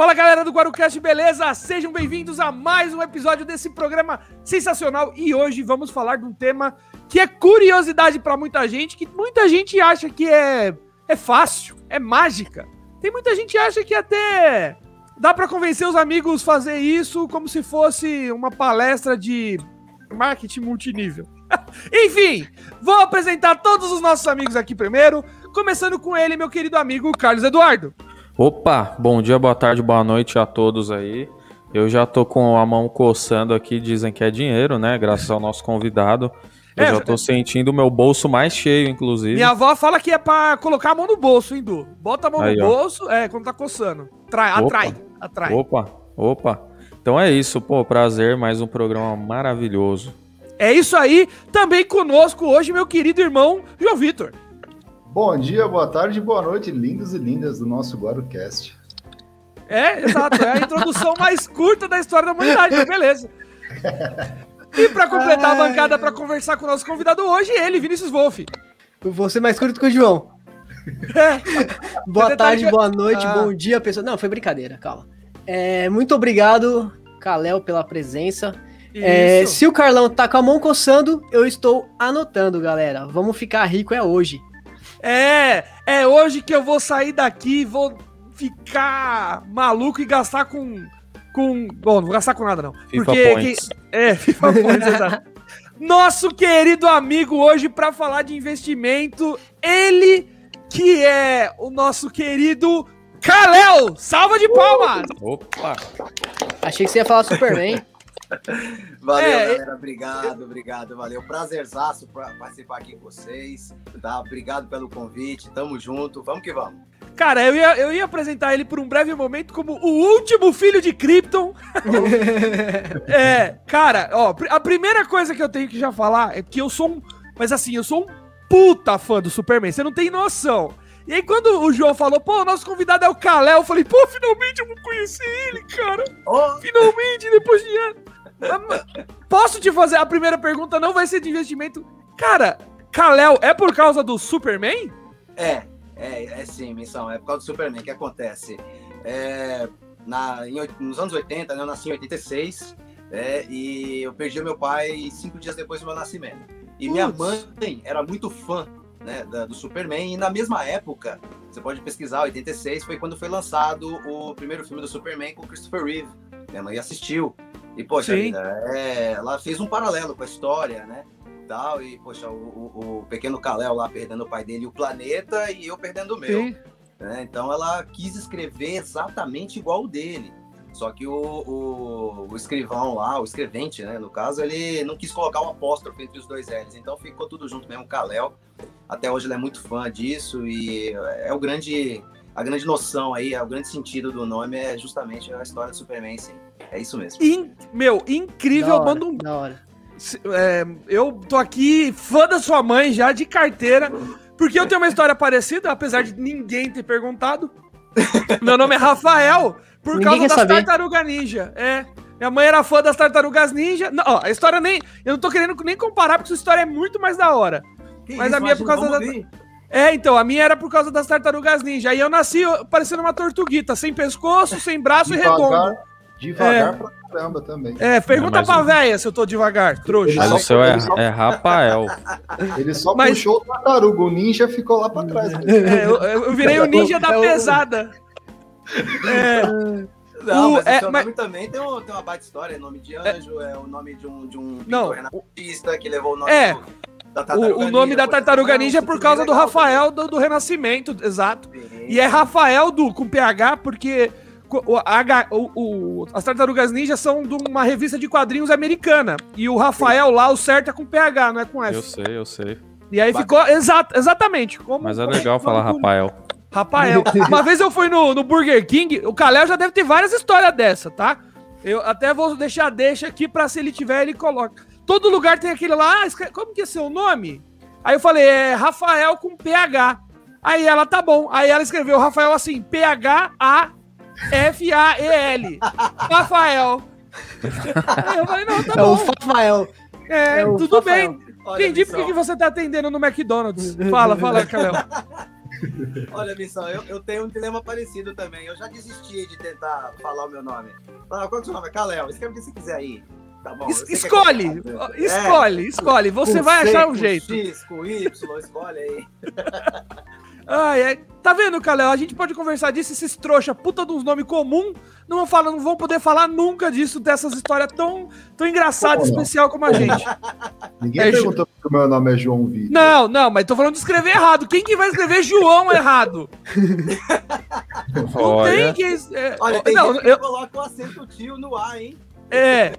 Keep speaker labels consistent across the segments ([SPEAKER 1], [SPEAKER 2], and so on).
[SPEAKER 1] Fala galera do Guarucast, beleza? Sejam bem-vindos a mais um episódio desse programa sensacional e hoje vamos falar de um tema que é curiosidade para muita gente, que muita gente acha que é, é fácil, é mágica. Tem muita gente que acha que até dá para convencer os amigos fazer isso como se fosse uma palestra de marketing multinível. Enfim, vou apresentar todos os nossos amigos aqui primeiro, começando com ele, meu querido amigo Carlos Eduardo.
[SPEAKER 2] Opa, bom dia, boa tarde, boa noite a todos aí. Eu já tô com a mão coçando aqui, dizem que é dinheiro, né? Graças ao nosso convidado. Eu é, já tô sentindo o meu bolso mais cheio, inclusive.
[SPEAKER 1] Minha avó fala que é pra colocar a mão no bolso, hein, Du? Bota a mão aí, no ó. bolso, é, quando tá coçando. Trai, atrai, atrai.
[SPEAKER 2] Opa, opa. Então é isso, pô, prazer, mais um programa maravilhoso.
[SPEAKER 1] É isso aí, também conosco hoje, meu querido irmão João Vitor.
[SPEAKER 3] Bom dia, boa tarde, boa noite, lindos e lindas do nosso GuaruCast.
[SPEAKER 1] É, exato, é a introdução mais curta da história da humanidade, mas beleza. E para completar a bancada para conversar com o nosso convidado hoje, ele, Vinícius Wolff.
[SPEAKER 4] Vou ser mais curto que o João. É. boa tarde, boa noite, ah. bom dia, pessoal. Não, foi brincadeira, calma. É, muito obrigado, Kalel, pela presença. É, se o Carlão tá com a mão coçando, eu estou anotando, galera. Vamos ficar rico é hoje.
[SPEAKER 1] É, é hoje que eu vou sair daqui, vou ficar maluco e gastar com. com bom, não vou gastar com nada, não.
[SPEAKER 2] FIFA porque. Points.
[SPEAKER 1] Que, é, FIFA Points, exato. Nosso querido amigo hoje para falar de investimento, ele que é o nosso querido Kalel! Salva de palmas!
[SPEAKER 2] Uh! Opa!
[SPEAKER 4] Achei que você ia falar Superman.
[SPEAKER 5] Valeu, é, galera. Obrigado, obrigado. Valeu. Prazerzaço pra participar aqui com vocês. Tá? Obrigado pelo convite. Tamo junto. Vamos que vamos.
[SPEAKER 1] Cara, eu ia, eu ia apresentar ele por um breve momento como o último filho de Krypton. é, cara, ó, a primeira coisa que eu tenho que já falar é que eu sou um. Mas assim, eu sou um puta fã do Superman. Você não tem noção. E aí, quando o João falou, pô, o nosso convidado é o Kalel, eu falei, pô, finalmente eu vou conhecer ele, cara. Oh. Finalmente, depois de anos. Posso te fazer a primeira pergunta? Não vai ser de investimento. Cara, Kalel é por causa do Superman?
[SPEAKER 5] É, é, é sim, missão. É por causa do Superman. O que acontece? É, na, em, nos anos 80, né, eu nasci em 86, é, e eu perdi meu pai cinco dias depois do meu nascimento. E minha mãe era muito fã né, da, do Superman, e na mesma época, você pode pesquisar, 86 foi quando foi lançado o primeiro filme do Superman com Christopher Reeve. Minha mãe assistiu. E, poxa, vida, é, ela fez um paralelo com a história, né? Tal, e, poxa, o, o, o pequeno Kalel lá perdendo o pai dele e o planeta, e eu perdendo o meu. Né? Então ela quis escrever exatamente igual o dele. Só que o, o, o, escrivão lá, o escrevente, né, no caso, ele não quis colocar um apóstrofo entre os dois L's. Então ficou tudo junto mesmo, Kalel. Até hoje ele é muito fã disso e é o grande, a grande noção aí, é o grande sentido do nome é justamente a história do Superman, sim. É isso mesmo.
[SPEAKER 1] In, meu, incrível.
[SPEAKER 4] Da
[SPEAKER 1] manda
[SPEAKER 4] um. Da hora.
[SPEAKER 1] É, eu tô aqui, fã da sua mãe já, de carteira, porque eu tenho uma história parecida, apesar de ninguém ter perguntado. Meu nome é Rafael, por ninguém causa das saber. tartarugas ninja. É. Minha mãe era fã das tartarugas ninja. Não, ó, a história nem. Eu não tô querendo nem comparar, porque sua história é muito mais da hora. Que Mas isso, a minha é por causa da. É, então, a minha era por causa das tartarugas ninja. Aí eu nasci parecendo uma tortuguita, sem pescoço, sem braço Devagar. e redondo.
[SPEAKER 3] Devagar é. pra caramba também.
[SPEAKER 1] É, pergunta é, pra véia se eu tô devagar, trouxa.
[SPEAKER 2] Mas o seu é, é Rafael.
[SPEAKER 3] Ele só mas... puxou o tartaruga, o ninja ficou lá pra trás.
[SPEAKER 1] É, eu, eu, virei o ninja da é pesada.
[SPEAKER 5] É. Não, o, mas é, o seu mas... nome também tem, um, tem uma baita história, é nome de anjo, é, é o nome de um, de um
[SPEAKER 1] não,
[SPEAKER 5] renascentista que levou o nome
[SPEAKER 1] é, do, da o, o, nome da tartaruga ninja é por causa do Rafael do, do Renascimento, exato. Sim. E é Rafael do com PH, porque o, a, o, o, as Tartarugas Ninja são de uma revista de quadrinhos americana. E o Rafael lá, o certo é com PH, não é com F.
[SPEAKER 2] Eu sei, eu sei.
[SPEAKER 1] E aí ficou. Exato, exatamente.
[SPEAKER 2] Como, Mas é legal falar Rafael.
[SPEAKER 1] Rafael. Uma vez eu fui no, no Burger King, o Kalel já deve ter várias histórias dessa, tá? Eu até vou deixar deixa aqui pra se ele tiver, ele coloca. Todo lugar tem aquele lá, ah, como que é seu nome? Aí eu falei, é Rafael com PH. Aí ela, tá bom. Aí ela escreveu Rafael assim, P-H-A F-A-E-L. Rafael.
[SPEAKER 4] eu falei, não, tá é bom. O Rafael.
[SPEAKER 1] É, é tudo Rafael. bem. Olha Entendi por que você tá atendendo no McDonald's. Fala, fala, Calel.
[SPEAKER 5] Olha, Missão, eu, eu tenho um dilema parecido também. Eu já desisti de tentar falar o meu nome. Ah, qual é o seu nome? É Caléo. Escreve o que você quiser aí. Tá bom.
[SPEAKER 1] Es escolhe, é escolhe, é. escolhe. Você com vai C, achar um jeito.
[SPEAKER 5] X, com Y, escolhe aí.
[SPEAKER 1] Ai, é. Tá vendo, Kalel? A gente pode conversar disso, esses trouxa, puta de uns nomes comum, não vão, falar, não vão poder falar nunca disso, dessas histórias tão, tão engraçadas, e especial como a gente.
[SPEAKER 3] Ninguém é, perguntou que o meu nome é João Vitor.
[SPEAKER 1] Não, não, mas tô falando de escrever errado. Quem que vai escrever João errado?
[SPEAKER 5] não Olha. tem que... É, Olha, tem não, gente eu... que coloca o acento tio no ar, hein?
[SPEAKER 1] É.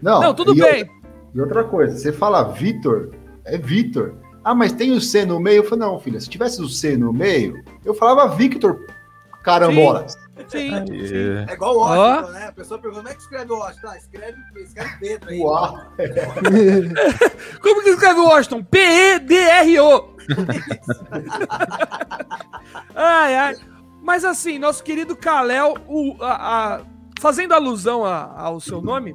[SPEAKER 1] Não, não tudo e bem.
[SPEAKER 3] Outra, e outra coisa, você fala Vitor, é Vitor. Ah, mas tem o C no meio? Eu falei, não, filha, se tivesse o C no meio, eu falava Victor Carambolas.
[SPEAKER 5] Sim, sim, sim. É igual o Washington, oh. né? A pessoa pergunta, como é que escreve o Washington? Ah, escreve, escreve Pedro aí. Uau.
[SPEAKER 1] como que escreve o Washington? P-E-D-R-O. ai, ai. Mas assim, nosso querido Kalel, o, a, a, fazendo alusão a, ao seu nome,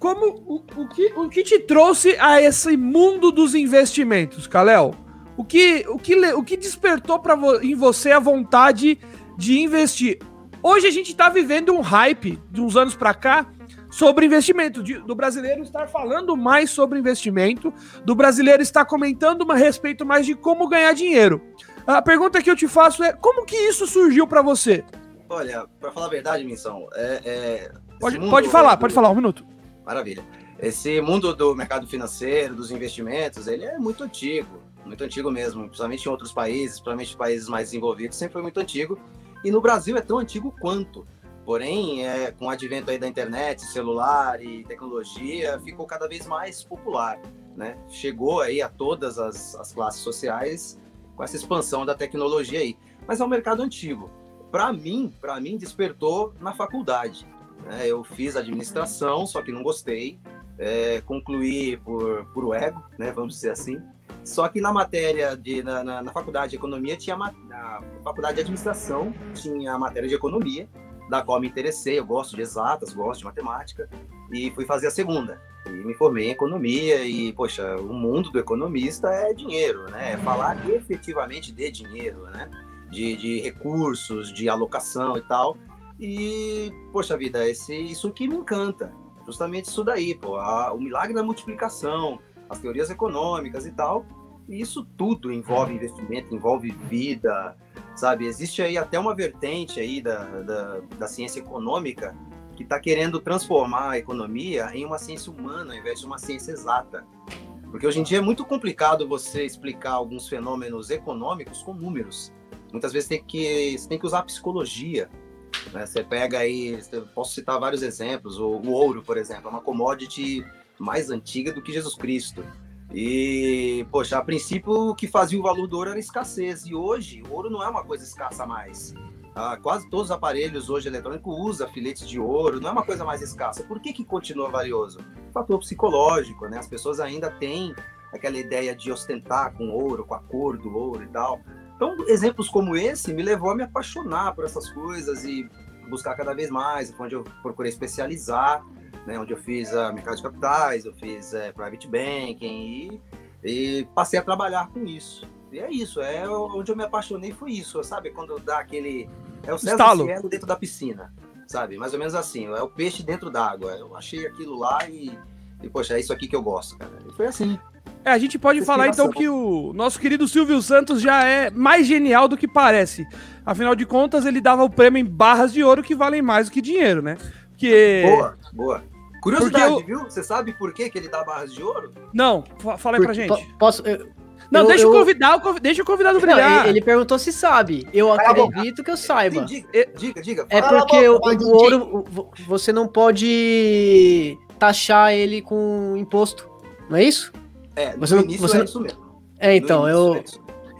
[SPEAKER 1] como o, o, que, o que te trouxe a esse mundo dos investimentos, Kalel? O que, o que, o que despertou pra vo, em você a vontade de investir? Hoje a gente está vivendo um hype de uns anos para cá sobre investimento, de, do brasileiro estar falando mais sobre investimento, do brasileiro estar comentando a respeito mais de como ganhar dinheiro. A pergunta que eu te faço é como que isso surgiu para você?
[SPEAKER 5] Olha, para falar a verdade, Missão, é, é
[SPEAKER 1] pode, pode falar, do... pode falar, um minuto.
[SPEAKER 5] Maravilha. Esse mundo do mercado financeiro, dos investimentos, ele é muito antigo, muito antigo mesmo, principalmente em outros países, principalmente países mais desenvolvidos, sempre foi muito antigo. E no Brasil é tão antigo quanto. Porém, é, com o advento aí da internet, celular e tecnologia, ficou cada vez mais popular. Né? Chegou aí a todas as, as classes sociais com essa expansão da tecnologia aí. Mas é um mercado antigo. Para mim, para mim despertou na faculdade. Né? Eu fiz administração, só que não gostei. É, concluí por, por ego, né? vamos dizer assim. Só que na matéria de na, na, na faculdade de economia tinha na faculdade de administração tinha a matéria de economia, da qual me interessei. Eu gosto de exatas, gosto de matemática e fui fazer a segunda. E me formei em economia e poxa, o mundo do economista é dinheiro, né? É falar efetivamente de dinheiro, né? De, de recursos, de alocação e tal. E, poxa vida, esse, isso que me encanta. Justamente isso daí, pô. A, o milagre da multiplicação, as teorias econômicas e tal. E isso tudo envolve investimento, envolve vida, sabe? Existe aí até uma vertente aí da, da, da ciência econômica que está querendo transformar a economia em uma ciência humana, ao invés de uma ciência exata. Porque hoje em dia é muito complicado você explicar alguns fenômenos econômicos com números. Muitas vezes tem que, você tem que usar psicologia, né? Você pega aí, posso citar vários exemplos, o, o ouro, por exemplo, é uma commodity mais antiga do que Jesus Cristo. E, poxa, a princípio o que fazia o valor do ouro era escassez. E hoje, o ouro não é uma coisa escassa mais. Ah, quase todos os aparelhos hoje eletrônicos usam filetes de ouro, não é uma coisa mais escassa. Por que, que continua valioso? Fator psicológico, né? As pessoas ainda têm aquela ideia de ostentar com ouro, com a cor do ouro e tal. Então, exemplos como esse me levou a me apaixonar por essas coisas e buscar cada vez mais, onde eu procurei especializar, né, onde eu fiz a mercado de capitais, eu fiz é, private banking e, e, passei a trabalhar com isso. E é isso, é onde eu me apaixonei foi isso, sabe? Quando dá aquele é o César Cielo dentro da piscina, sabe? Mais ou menos assim, é o peixe dentro d'água. Eu achei aquilo lá e, e poxa, é isso aqui que eu gosto, cara. E foi assim.
[SPEAKER 1] É, a gente pode falar então que o nosso querido Silvio Santos já é mais genial do que parece. Afinal de contas, ele dava o prêmio em barras de ouro que valem mais do que dinheiro, né?
[SPEAKER 5] Porque... Boa, boa. Curiosidade, eu... viu? Você sabe por que, que ele dá barras de ouro?
[SPEAKER 1] Não, fala aí pra gente.
[SPEAKER 4] Posso. Eu...
[SPEAKER 1] Não, eu, deixa, eu... Convidar, deixa o convidado brilhar.
[SPEAKER 4] Não, ele, perguntou se sabe. Eu acredito que eu saiba.
[SPEAKER 5] Diga, diga. diga.
[SPEAKER 4] É porque o, o ouro, você não pode taxar ele com imposto, não é isso?
[SPEAKER 5] É, você no início você... é isso mesmo.
[SPEAKER 4] É, então, eu... É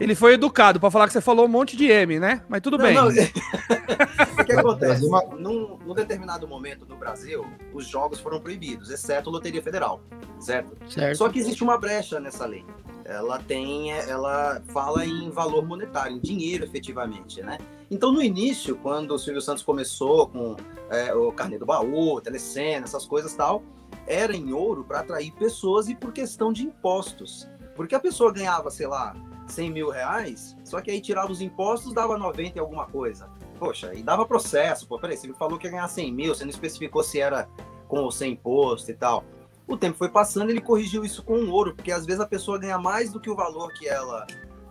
[SPEAKER 1] ele foi educado para falar que você falou um monte de M, né? Mas tudo não, bem. Não.
[SPEAKER 5] o que acontece? Num, num, determinado momento no Brasil, os jogos foram proibidos, exceto a Loteria Federal, certo? certo? Só que existe uma brecha nessa lei. Ela tem, ela fala em valor monetário, em dinheiro efetivamente, né? Então, no início, quando o Silvio Santos começou com é, o Carnê do Baú, Telecena, essas coisas tal, era em ouro para atrair pessoas e por questão de impostos. Porque a pessoa ganhava, sei lá, 100 mil reais, só que aí tirava os impostos, dava 90 e alguma coisa. Poxa, e dava processo. Pô, peraí, você me falou que ia ganhar 100 mil, você não especificou se era com ou sem imposto e tal. O tempo foi passando, ele corrigiu isso com o ouro, porque às vezes a pessoa ganha mais do que o valor que ela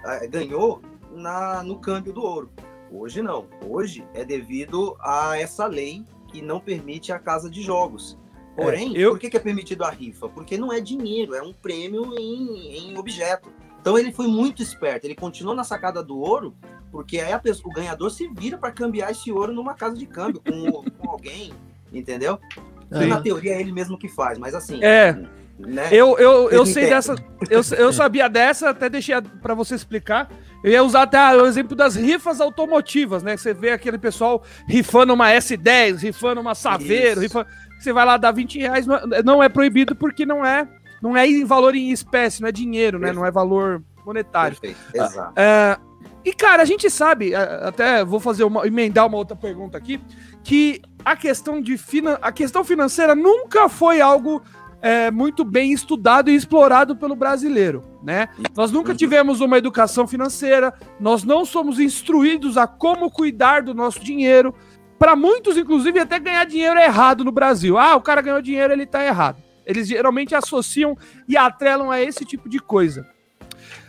[SPEAKER 5] é, ganhou na, no câmbio do ouro. Hoje não. Hoje é devido a essa lei que não permite a casa de jogos. Porém, é, eu... por que, que é permitido a rifa? Porque não é dinheiro, é um prêmio em, em objeto. Então ele foi muito esperto, ele continuou na sacada do ouro, porque aí pessoa, o ganhador se vira para cambiar esse ouro numa casa de câmbio com, com alguém, entendeu? Na teoria é ele mesmo que faz, mas assim.
[SPEAKER 1] É. Né? Eu, eu, eu sei dessa. Eu, eu sabia dessa, até deixei para você explicar. Eu ia usar até o exemplo das rifas automotivas, né? Você vê aquele pessoal rifando uma S10, rifando uma Saveiro, rifando... você vai lá dar 20 reais, não é proibido porque não é não é em valor em espécie, não é dinheiro, né? Não é valor monetário. Perfeito, exato. É, e, cara, a gente sabe, até vou fazer uma, emendar uma outra pergunta aqui, que a questão de finan a questão financeira nunca foi algo é, muito bem estudado e explorado pelo brasileiro, né? Nós nunca tivemos uma educação financeira, nós não somos instruídos a como cuidar do nosso dinheiro. Para muitos, inclusive, até ganhar dinheiro é errado no Brasil. Ah, o cara ganhou dinheiro, ele tá errado. Eles geralmente associam e atrelam a esse tipo de coisa.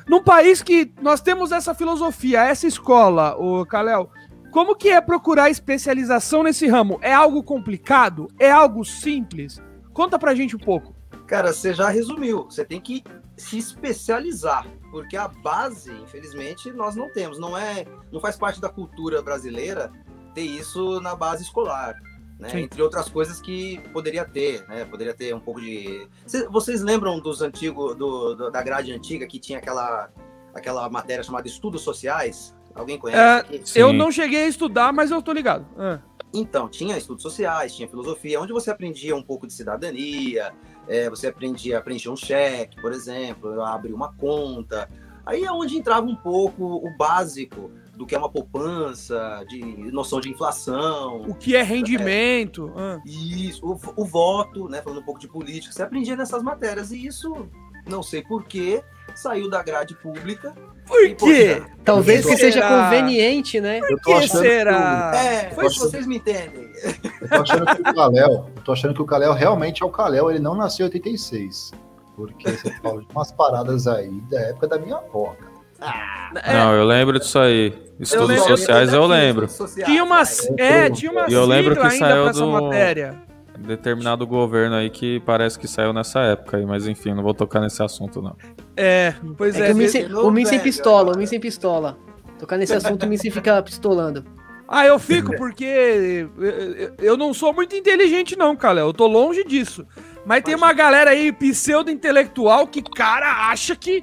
[SPEAKER 1] Num país que nós temos essa filosofia, essa escola, o Kalel, como que é procurar especialização nesse ramo? É algo complicado? É algo simples? Conta pra gente um pouco.
[SPEAKER 5] Cara, você já resumiu. Você tem que se especializar, porque a base, infelizmente, nós não temos. Não é, não faz parte da cultura brasileira ter isso na base escolar. Né? Entre outras coisas que poderia ter, né? Poderia ter um pouco de. Vocês lembram dos antigos, do, do, da grade antiga que tinha aquela, aquela matéria chamada Estudos Sociais? Alguém conhece?
[SPEAKER 1] É, eu não cheguei a estudar, mas eu tô ligado. É.
[SPEAKER 5] Então, tinha estudos sociais, tinha filosofia, onde você aprendia um pouco de cidadania, é, você aprendia a preencher um cheque, por exemplo, abrir uma conta. Aí é onde entrava um pouco o básico do que é uma poupança, de noção de inflação.
[SPEAKER 1] O que é rendimento.
[SPEAKER 5] É, ah. Isso, o, o, voto, né? Falando um pouco de política. Você aprendia nessas matérias. E isso, não sei porquê, saiu da grade pública.
[SPEAKER 1] Por quê?
[SPEAKER 4] Talvez que seja conveniente, né?
[SPEAKER 1] Por que será?
[SPEAKER 5] Que, é, foi achando... vocês me entendem.
[SPEAKER 3] Eu tô achando que o Kalel, eu tô achando que o Kalel realmente é o Kalel, ele não nasceu em 86. Porque você fala de umas paradas aí da época da minha avó, cara.
[SPEAKER 2] Ah, não, eu lembro disso aí. Estudos eu sociais eu lembro.
[SPEAKER 1] Tinha uma, é, tinha uma
[SPEAKER 2] e eu lembro que saiu do matéria. determinado governo aí que parece que saiu nessa época aí, mas enfim, não vou tocar nesse assunto não.
[SPEAKER 1] É, pois é.
[SPEAKER 4] é. o Min sem, o Min sem pistola, o Min sem pistola. Tocar nesse assunto, o Min sem fica pistolando.
[SPEAKER 1] Ah, eu fico porque eu não sou muito inteligente não, cara. Eu tô longe disso. Mas tem uma galera aí pseudo-intelectual que, cara, acha que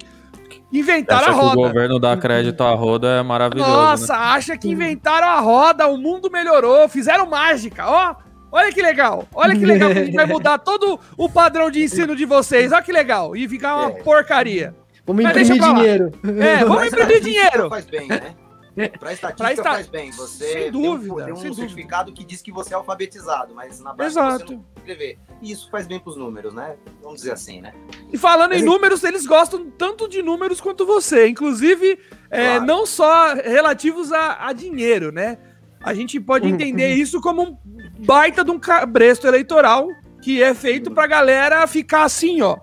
[SPEAKER 1] Inventaram
[SPEAKER 2] acha
[SPEAKER 1] a roda.
[SPEAKER 2] o governo dá crédito à roda é maravilhoso.
[SPEAKER 1] Nossa,
[SPEAKER 2] né?
[SPEAKER 1] acha que inventaram a roda, o mundo melhorou, fizeram mágica, ó. Olha que legal, olha que legal que a gente vai mudar todo o padrão de ensino de vocês, olha que legal, e ficar uma é. porcaria.
[SPEAKER 4] Vamos imprimir dinheiro.
[SPEAKER 1] É, vamos imprimir dinheiro.
[SPEAKER 5] Faz bem, né? Para estatística esta... faz bem. Você
[SPEAKER 1] sem dúvida,
[SPEAKER 5] tem um, tem um certificado
[SPEAKER 1] dúvida.
[SPEAKER 5] que diz que você é alfabetizado, mas na base
[SPEAKER 1] Exato. você
[SPEAKER 5] não escrever. E isso faz bem para os números, né? Vamos dizer assim, né?
[SPEAKER 1] E falando mas em números, eles gostam tanto de números quanto você. Inclusive, é, claro. não só relativos a, a, dinheiro, né? A gente pode uhum. entender isso como um baita de um cabresto eleitoral que é feito pra galera ficar assim, ó.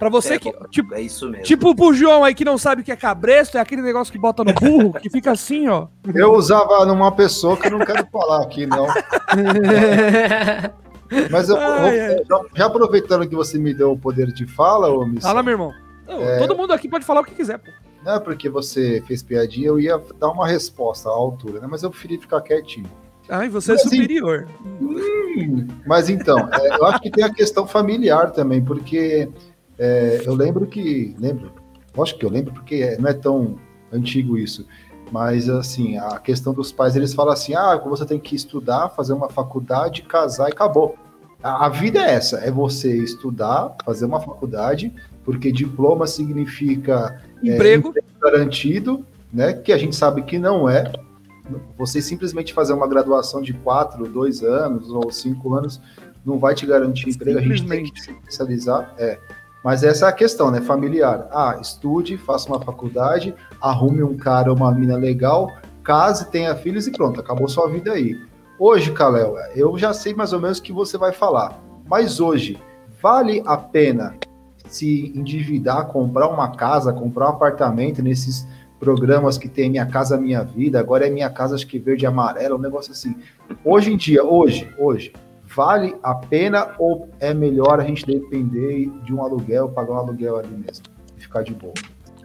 [SPEAKER 1] Pra você
[SPEAKER 5] é,
[SPEAKER 1] que.
[SPEAKER 5] Tipo, é isso mesmo.
[SPEAKER 1] Tipo pro João aí que não sabe o que é cabresto, é aquele negócio que bota no burro, que fica assim, ó.
[SPEAKER 3] Eu usava numa pessoa que eu não quero falar aqui, não. Mas eu, ai, ai. Já, aproveitando que você me deu o poder de fala, ô
[SPEAKER 1] Miss. Fala, meu irmão. É... Todo mundo aqui pode falar o que quiser, pô.
[SPEAKER 3] Não é porque você fez piadinha, eu ia dar uma resposta à altura, né? Mas eu preferi ficar quietinho.
[SPEAKER 1] Ai, você é mas, é superior.
[SPEAKER 3] Hum, mas então, é, eu acho que tem a questão familiar também, porque é, eu lembro que. Lembro, acho que eu lembro porque não é tão antigo isso. Mas, assim, a questão dos pais, eles falam assim: ah, você tem que estudar, fazer uma faculdade, casar e acabou. A, a vida é essa: é você estudar, fazer uma faculdade, porque diploma significa
[SPEAKER 1] é, emprego, é,
[SPEAKER 3] garantido, né? Que a gente sabe que não é. Você simplesmente fazer uma graduação de quatro, dois anos ou cinco anos não vai te garantir emprego, a gente tem que se especializar. É. Mas essa é a questão, né? Familiar. Ah, estude, faça uma faculdade, arrume um cara ou uma mina legal, case, tenha filhos e pronto, acabou sua vida aí. Hoje, Kalel, eu já sei mais ou menos o que você vai falar. Mas hoje, vale a pena se endividar, comprar uma casa, comprar um apartamento nesses programas que tem Minha Casa Minha Vida, agora é Minha Casa acho que verde e amarela, um negócio assim. Hoje em dia, hoje, hoje, vale a pena ou é melhor a gente depender de um aluguel, pagar um aluguel ali mesmo e ficar de boa?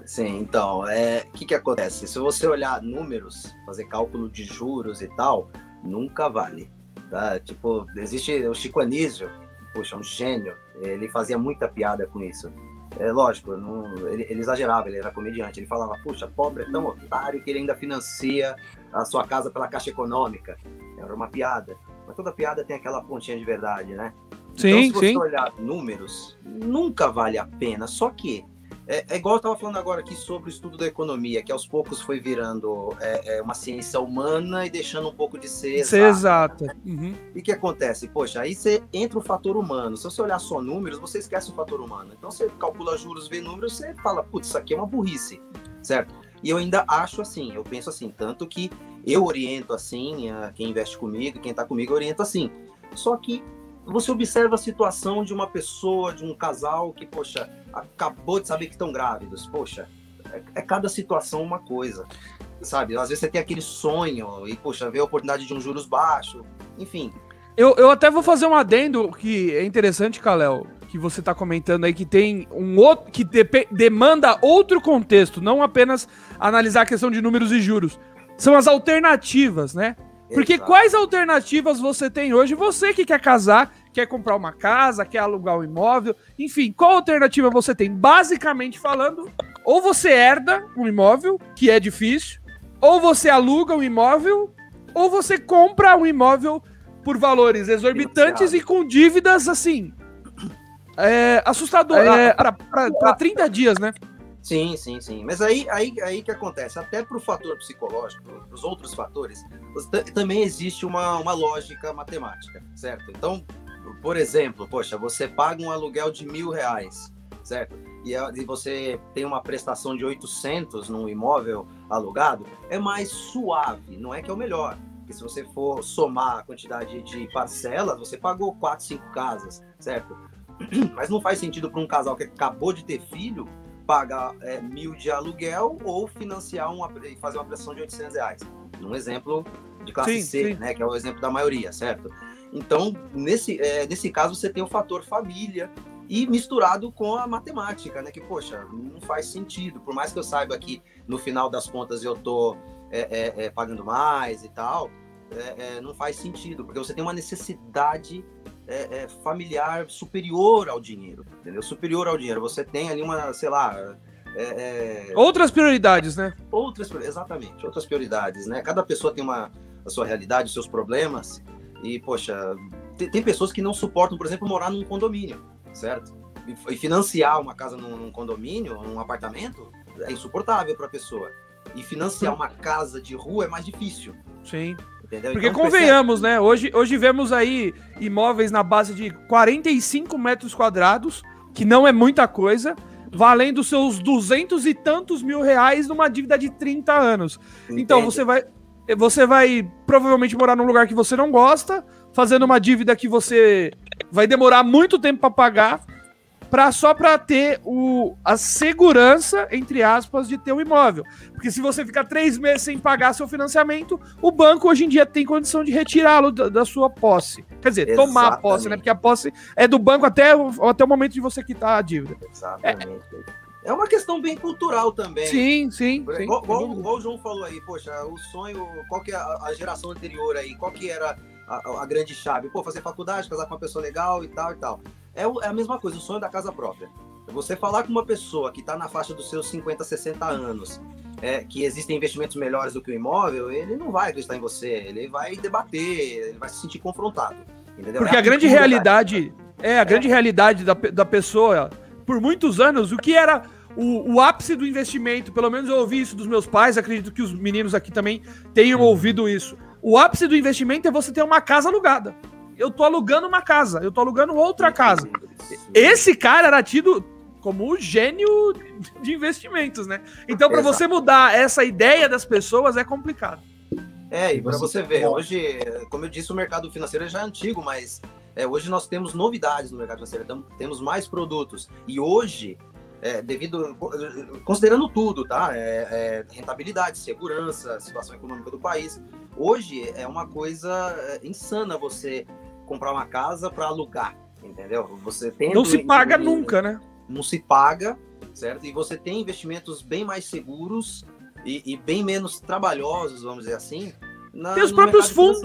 [SPEAKER 5] Sim, então, o é, que, que acontece? Se você olhar números, fazer cálculo de juros e tal, nunca vale. Tá? Tipo, existe o Chico Anísio, poxa, um gênio, ele fazia muita piada com isso. É lógico, não, ele, ele, exagerava, ele era comediante. Ele falava, puxa, pobre é tão otário que ele ainda financia a sua casa pela Caixa Econômica. Era uma piada. Mas toda piada tem aquela pontinha de verdade, né?
[SPEAKER 1] Sim, então, se você sim.
[SPEAKER 5] olhar números, nunca vale a pena. Só que é, é, igual eu estava falando agora aqui sobre o estudo da economia, que aos poucos foi virando é, é, uma ciência humana e deixando um pouco de ser
[SPEAKER 1] exata. Ser exata. Né?
[SPEAKER 5] Uhum. E o que acontece? Poxa, aí você entra o fator humano. Se você olhar só números, você esquece o fator humano. Então você calcula juros, vê números, você fala, putz, isso aqui é uma burrice, certo? E eu ainda acho assim, eu penso assim, tanto que eu oriento assim, quem investe comigo, quem está comigo, eu oriento assim. Só que você observa a situação de uma pessoa, de um casal que, poxa, acabou de saber que estão grávidos. Poxa, é, é, cada situação uma coisa, sabe? Às vezes você tem aquele sonho e, poxa, vê a oportunidade de um juros baixo, enfim.
[SPEAKER 1] Eu, eu até vou fazer um adendo que é interessante, Kalel, que você está comentando aí, que tem um outro, que de, demanda outro contexto, não apenas analisar a questão de números e juros. São as alternativas, né? Porque Exato. quais alternativas você tem hoje? Você que quer casar, quer comprar uma casa, quer alugar um imóvel, enfim, qual alternativa você tem? Basicamente falando, ou você herda um imóvel, que é difícil, ou você aluga um imóvel, ou você compra um imóvel por valores exorbitantes e com dívidas assim. É, assustador. É, para 30 dias, né?
[SPEAKER 5] Sim, sim, sim. Mas aí, aí, aí que acontece, até para o fator psicológico, para os outros fatores, também existe uma, uma lógica matemática, certo? Então, por exemplo, poxa, você paga um aluguel de mil reais, certo? E, e você tem uma prestação de 800 num imóvel alugado, é mais suave, não é que é o melhor. Porque se você for somar a quantidade de parcelas, você pagou quatro, cinco casas, certo? Mas não faz sentido para um casal que acabou de ter filho pagar é, mil de aluguel ou financiar uma, e fazer uma prestação de 800 reais. Um exemplo de classe sim, C, sim. né, que é o exemplo da maioria, certo? Então, nesse, é, nesse caso, você tem o fator família e misturado com a matemática, né? Que, poxa, não faz sentido. Por mais que eu saiba que no final das contas eu tô é, é, é pagando mais e tal, é, é, não faz sentido, porque você tem uma necessidade é, é, familiar superior ao dinheiro, entendeu? Superior ao dinheiro. Você tem ali uma, sei lá.
[SPEAKER 1] É, é outras prioridades, né?
[SPEAKER 5] Outras, exatamente, outras prioridades, né? Cada pessoa tem uma a sua realidade, os seus problemas. E, poxa, tem, tem, pessoas que não suportam, por exemplo, morar num condomínio, certo? E, e financiar uma casa num, num condomínio, num apartamento, é insuportável para a pessoa. E financiar uma casa de rua é mais difícil.
[SPEAKER 1] Sim. Entendeu? Porque então, convenhamos, né? Hoje, hoje vemos aí imóveis na base de 45 metros quadrados, que não é muita coisa, valendo seus duzentos e tantos mil reais numa dívida de 30 anos. Entende? Então você vai, você vai provavelmente morar num lugar que você não gosta, fazendo uma dívida que você vai demorar muito tempo para pagar pra, só para ter o, a segurança, entre aspas, de ter um imóvel. Porque se você ficar três meses sem pagar seu financiamento, o banco hoje em dia tem condição de retirá-lo da, da, sua posse. Quer dizer, Exatamente. tomar a posse, né? Porque a posse é do banco até, até o momento de você quitar a dívida.
[SPEAKER 5] Exatamente. É, é uma questão bem cultural também.
[SPEAKER 1] Sim, sim. sim
[SPEAKER 5] igual, o João falou aí, poxa, o sonho, qual que é a, a geração anterior aí, qual que era a, a, grande chave? Pô, fazer faculdade, casar com uma pessoa legal e tal e tal. É, o, é a mesma coisa, o sonho da casa própria. Você falar com uma pessoa que está na faixa dos seus 50, 60 anos, é, que existem investimentos melhores do que o imóvel, ele não vai acreditar em você, ele vai debater, ele vai se sentir confrontado.
[SPEAKER 1] Entendeu? Porque é a, a grande realidade, é a grande é. realidade da, da pessoa, por muitos anos, o que era o, o, ápice do investimento, pelo menos eu ouvi isso dos meus pais, acredito que os meninos aqui também tenham ouvido isso. O ápice do investimento é você ter uma casa alugada eu tô alugando uma casa, eu tô alugando outra casa. Esse cara era tido como o gênio de investimentos, né? Então, para você mudar essa ideia das pessoas é complicado.
[SPEAKER 5] É, e para você ver, hoje, como eu disse, o mercado financeiro já é antigo, mas é, hoje nós temos novidades no mercado financeiro, então, temos mais produtos. E hoje, é, devido, considerando tudo, tá? É, é, rentabilidade, segurança, situação econômica do país, hoje é uma coisa é, insana você comprar uma casa para alugar, entendeu? Você tem
[SPEAKER 1] não se paga nunca, né?
[SPEAKER 5] Não se paga, certo? E você tem investimentos bem mais seguros e, e bem menos trabalhosos, vamos dizer assim.
[SPEAKER 1] Na, tem os próprios fundos.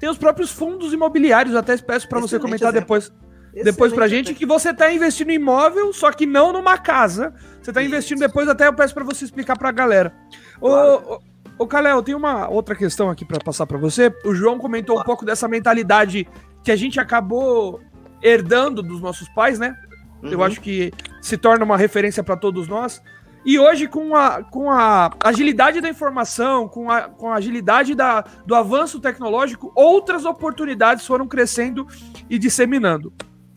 [SPEAKER 1] Tem os próprios fundos imobiliários, até peço para você comentar exemplo. depois. Excelente depois pra gente que você está investindo em imóvel, só que não numa casa. Você está investindo depois, até eu peço para você explicar para a galera. Claro. Ô, ô, Calé, eu tenho uma outra questão aqui para passar para você. O João comentou claro. um pouco dessa mentalidade que a gente acabou herdando dos nossos pais, né? Uhum. Eu acho que se torna uma referência para todos nós. E hoje, com a, com a agilidade da informação, com a, com a agilidade da, do avanço tecnológico, outras oportunidades foram crescendo e disseminando.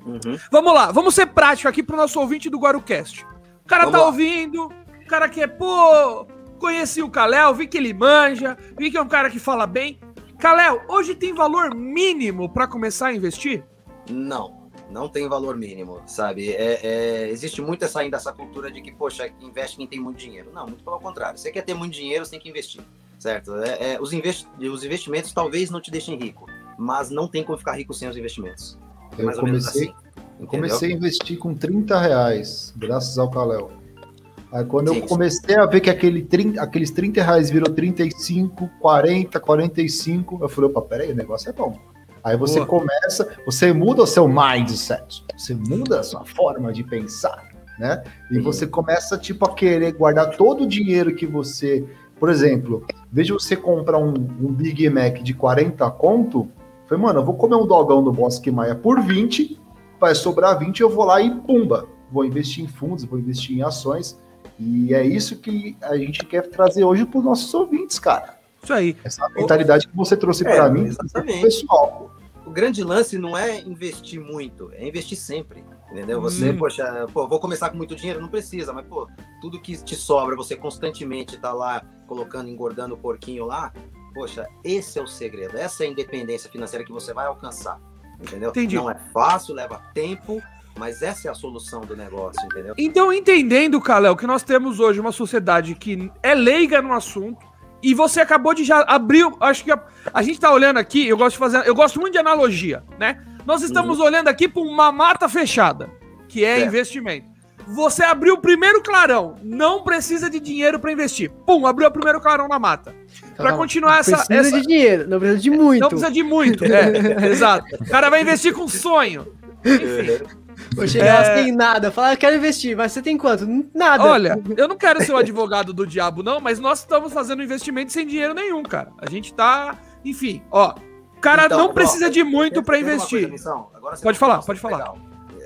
[SPEAKER 1] Uhum. Vamos lá, vamos ser prático aqui para o nosso ouvinte do Guarucast. O cara vamos tá lá. ouvindo, o cara quer, pô, conheci o Kalel, vi que ele manja, vi que é um cara que fala bem. Kalel, hoje tem valor mínimo para começar a investir?
[SPEAKER 5] Não não tem valor mínimo, sabe? É, é, existe muito essa ainda essa cultura de que, poxa, investe quem tem muito dinheiro. Não, muito pelo contrário. Você quer ter muito dinheiro, você tem que investir, certo? É, é, os, investi os investimentos talvez não te deixem rico, mas não tem como ficar rico sem os investimentos.
[SPEAKER 3] É eu comecei, assim, eu comecei a investir com 30 reais, graças ao Kalel. Aí quando Sim. eu comecei a ver que aquele 30, aqueles 30 reais virou 35, 40, 45, eu falei, opa, peraí, o negócio é bom. Aí você Boa. começa, você muda o seu mindset, você muda a sua forma de pensar, né? E Sim. você começa, tipo, a querer guardar todo o dinheiro que você. Por exemplo, veja você comprar um, um Big Mac de 40 conto. Falei, mano, eu vou comer um dogão do Bosque Maia por 20, vai sobrar 20, eu vou lá e pumba. Vou investir em fundos, vou investir em ações. E é isso que a gente quer trazer hoje para os nossos ouvintes, cara.
[SPEAKER 1] Isso aí.
[SPEAKER 3] Essa mentalidade que você trouxe é, para mim,
[SPEAKER 5] exatamente. pessoal. O grande lance não é investir muito, é investir sempre. Entendeu? Você, hum. poxa, pô, vou começar com muito dinheiro, não precisa, mas, pô, tudo que te sobra, você constantemente tá lá colocando, engordando o porquinho lá, poxa, esse é o segredo, essa é a independência financeira que você vai alcançar. Entendeu? Entendi. Não é fácil, leva tempo, mas essa é a solução do negócio, entendeu?
[SPEAKER 1] Então, entendendo, Kalel, que nós temos hoje uma sociedade que é leiga no assunto, e você acabou de já abrir. Acho que a, a gente está olhando aqui, eu gosto de fazer. Eu gosto muito de analogia, né? Nós estamos uhum. olhando aqui para uma mata fechada, que é, é, investimento. Você abriu o primeiro clarão, não precisa de dinheiro para investir. Pum, abriu o primeiro clarão na mata. Para continuar essa.
[SPEAKER 4] Precisa
[SPEAKER 1] essa...
[SPEAKER 4] de dinheiro, não precisa de muito. Não
[SPEAKER 1] precisa de muito, é, exato. O cara vai investir com sonho. Enfim.
[SPEAKER 4] Vou chegar é... sem nada, falar, eu quero investir, mas você tem quanto? Nada.
[SPEAKER 1] Olha, eu não quero ser o advogado do diabo, não, mas nós estamos fazendo investimento sem dinheiro nenhum, cara. A gente tá. Enfim, ó. O cara então, não precisa ó, de muito para investir. Coisa, pode falar, pode falar.
[SPEAKER 5] Legal.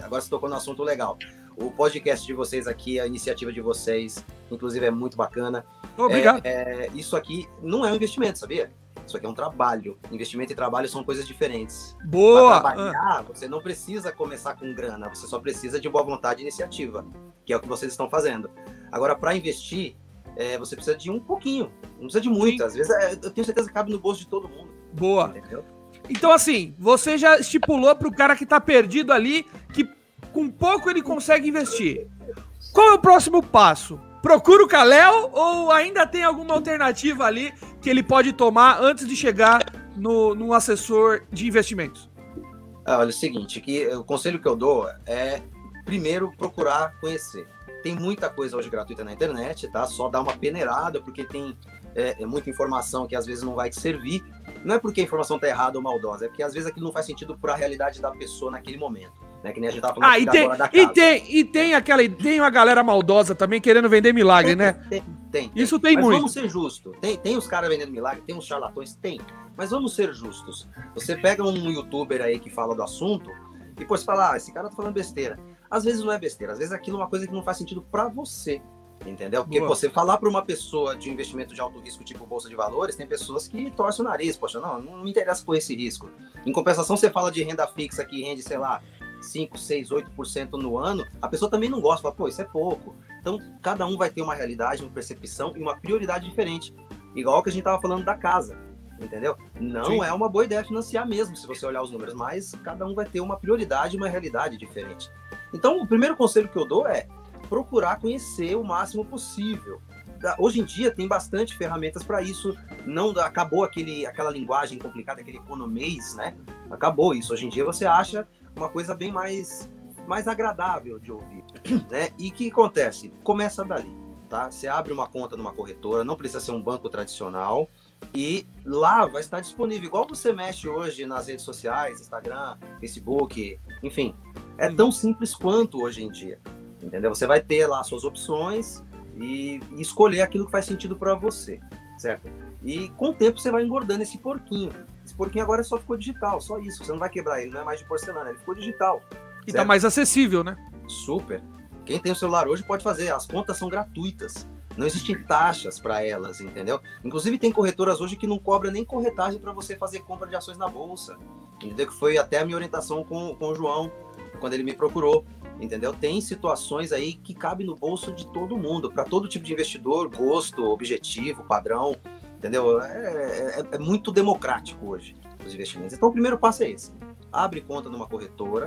[SPEAKER 5] Agora você tocou no assunto legal. O podcast de vocês aqui, a iniciativa de vocês, inclusive, é muito bacana.
[SPEAKER 1] Obrigado.
[SPEAKER 5] É, é, isso aqui não é um investimento, sabia? Isso aqui é um trabalho. Investimento e trabalho são coisas diferentes.
[SPEAKER 1] Boa!
[SPEAKER 5] Para trabalhar, ah. você não precisa começar com grana, você só precisa de boa vontade e iniciativa, que é o que vocês estão fazendo. Agora, para investir, é, você precisa de um pouquinho, não precisa de muito. Sim. Às vezes, é, eu tenho certeza que cabe no bolso de todo mundo.
[SPEAKER 1] Boa! Entendeu? Então, assim, você já estipulou para o cara que está perdido ali que com pouco ele consegue investir. Qual é o próximo passo? Procura o Kalel ou ainda tem alguma alternativa ali que ele pode tomar antes de chegar no, no assessor de investimentos?
[SPEAKER 5] Ah, olha, é o seguinte, que o conselho que eu dou é primeiro procurar conhecer. Tem muita coisa hoje gratuita na internet, tá? Só dá uma peneirada, porque tem é, é muita informação que às vezes não vai te servir. Não é porque a informação tá errada ou maldosa, é porque às vezes aquilo não faz sentido para a realidade da pessoa naquele momento. Né? Que nem a gente tava falando
[SPEAKER 1] ah, e tem, e tem, e tem aquela. Tem uma galera maldosa também querendo vender milagre,
[SPEAKER 5] tem,
[SPEAKER 1] né?
[SPEAKER 5] Tem, tem,
[SPEAKER 1] Isso tem Mas muito.
[SPEAKER 5] Vamos ser justos. Tem, tem os caras vendendo milagre, tem os charlatões, tem. Mas vamos ser justos. Você pega um youtuber aí que fala do assunto e depois fala, ah, esse cara tá falando besteira. Às vezes não é besteira, às vezes aquilo é uma coisa que não faz sentido para você. Entendeu? Porque Boa. você falar para uma pessoa de investimento de alto risco, tipo bolsa de valores, tem pessoas que torcem o nariz. Poxa, não, não me interessa com esse risco. Em compensação, você fala de renda fixa que rende, sei lá, 5, 6, 8% no ano, a pessoa também não gosta, fala, pô, isso é pouco. Então, cada um vai ter uma realidade, uma percepção e uma prioridade diferente. Igual que a gente estava falando da casa, entendeu? Não Sim. é uma boa ideia financiar mesmo, se você olhar os números, mas cada um vai ter uma prioridade e uma realidade diferente. Então, o primeiro conselho que eu dou é procurar conhecer o máximo possível. Hoje em dia tem bastante ferramentas para isso. Não acabou aquele, aquela linguagem complicada, aquele economês, né? Acabou isso. Hoje em dia você acha uma coisa bem mais mais agradável de ouvir, né? E que acontece? Começa dali, tá? Você abre uma conta numa corretora, não precisa ser um banco tradicional, e lá vai estar disponível, igual você mexe hoje nas redes sociais, Instagram, Facebook, enfim. É tão simples quanto hoje em dia. Entendeu? Você vai ter lá suas opções e, e escolher aquilo que faz sentido para você, certo? E com o tempo você vai engordando esse porquinho. Esse porquinho agora só ficou digital, só isso. Você não vai quebrar ele, não é mais de porcelana, ele ficou digital.
[SPEAKER 1] E tá mais acessível, né?
[SPEAKER 5] Super. Quem tem o celular hoje pode fazer, as contas são gratuitas. Não existem taxas para elas, entendeu? Inclusive tem corretoras hoje que não cobram nem corretagem para você fazer compra de ações na bolsa. Entendeu? Que foi até a minha orientação com, com o João, quando ele me procurou. Entendeu? Tem situações aí que cabem no bolso de todo mundo, para todo tipo de investidor, gosto, objetivo, padrão. Entendeu? É, é, é muito democrático hoje os investimentos. Então o primeiro passo é esse abre conta numa corretora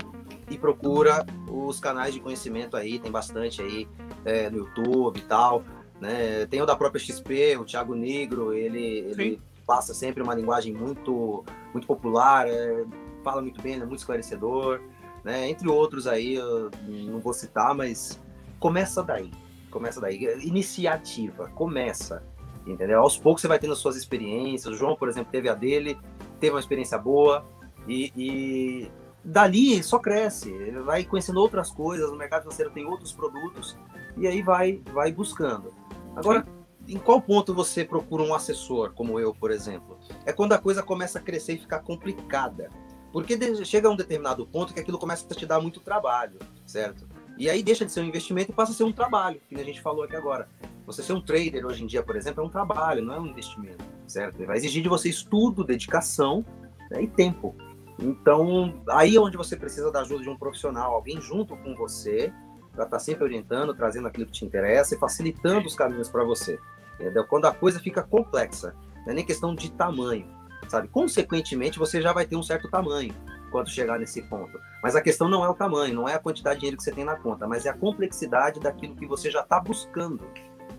[SPEAKER 5] e procura os canais de conhecimento aí, tem bastante aí é, no YouTube e tal. Né? Tem o da própria XP, o Thiago Negro, ele, ele passa sempre uma linguagem muito, muito popular, é, fala muito bem, é muito esclarecedor, né? entre outros aí, eu não vou citar, mas começa daí, começa daí. Iniciativa, começa, entendeu? Aos poucos você vai tendo suas experiências, o João, por exemplo, teve a dele, teve uma experiência boa, e, e dali só cresce, vai conhecendo outras coisas, no mercado financeiro tem outros produtos, e aí vai, vai buscando. Agora, em qual ponto você procura um assessor, como eu, por exemplo? É quando a coisa começa a crescer e ficar complicada. Porque chega a um determinado ponto que aquilo começa a te dar muito trabalho, certo? E aí deixa de ser um investimento e passa a ser um trabalho, que a gente falou aqui agora. Você ser um trader hoje em dia, por exemplo, é um trabalho, não é um investimento, certo? Vai exigir de você estudo, dedicação né, e tempo. Então, aí é onde você precisa da ajuda de um profissional, alguém junto com você, para estar tá sempre orientando, trazendo aquilo que te interessa e facilitando os caminhos para você. Entendeu? Quando a coisa fica complexa, não é nem questão de tamanho, sabe? Consequentemente, você já vai ter um certo tamanho quando chegar nesse ponto. Mas a questão não é o tamanho, não é a quantidade de dinheiro que você tem na conta, mas é a complexidade daquilo que você já está buscando,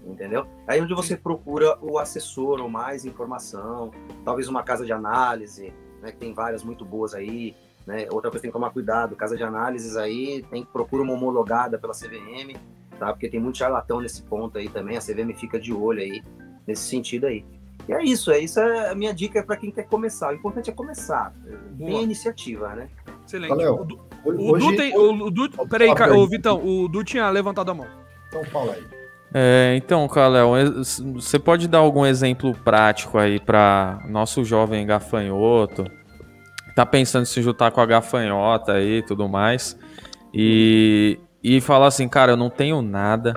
[SPEAKER 5] entendeu? Aí onde você procura o assessor ou mais informação, talvez uma casa de análise, né, que tem várias muito boas aí, né? Outra coisa tem que tomar cuidado, casa de análises aí, tem que procurar uma homologada pela CVM, tá? Porque tem muito charlatão nesse ponto aí também, a CVM fica de olho aí, nesse sentido aí. E é isso, é isso é a minha dica para quem quer começar. O importante é começar, tem a iniciativa, né?
[SPEAKER 1] Excelente. Valeu. O, Du, o hoje, Du tem, o, Du, peraí, o Vitão, o Du tinha levantado a mão.
[SPEAKER 2] Então fala aí. É, então, Kalel, você pode dar algum exemplo prático aí para nosso jovem gafanhoto tá pensando em se juntar com a gafanhota aí e tudo mais. E, e falar assim, cara, eu não tenho nada.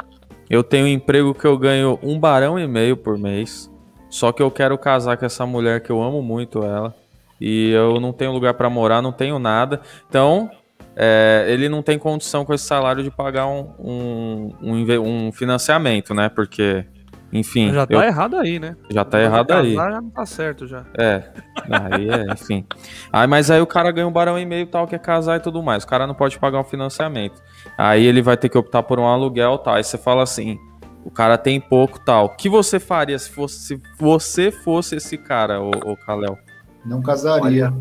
[SPEAKER 2] Eu tenho um emprego que eu ganho um barão e meio por mês. Só que eu quero casar com essa mulher que eu amo muito ela. E eu não tenho lugar para morar, não tenho nada. Então, é, ele não tem condição com esse salário de pagar um, um, um, um financiamento, né? Porque enfim.
[SPEAKER 1] Já tá eu... errado aí, né?
[SPEAKER 2] Já tá errado aí.
[SPEAKER 1] Já não tá certo já.
[SPEAKER 2] É. Aí é, enfim. Aí, mas aí o cara ganha um barão e meio tal, quer casar e tudo mais. O cara não pode pagar um financiamento. Aí ele vai ter que optar por um aluguel tal. Aí você fala assim: o cara tem pouco tal. O que você faria se, fosse, se você fosse esse cara, o, o Kalel?
[SPEAKER 3] Não casaria.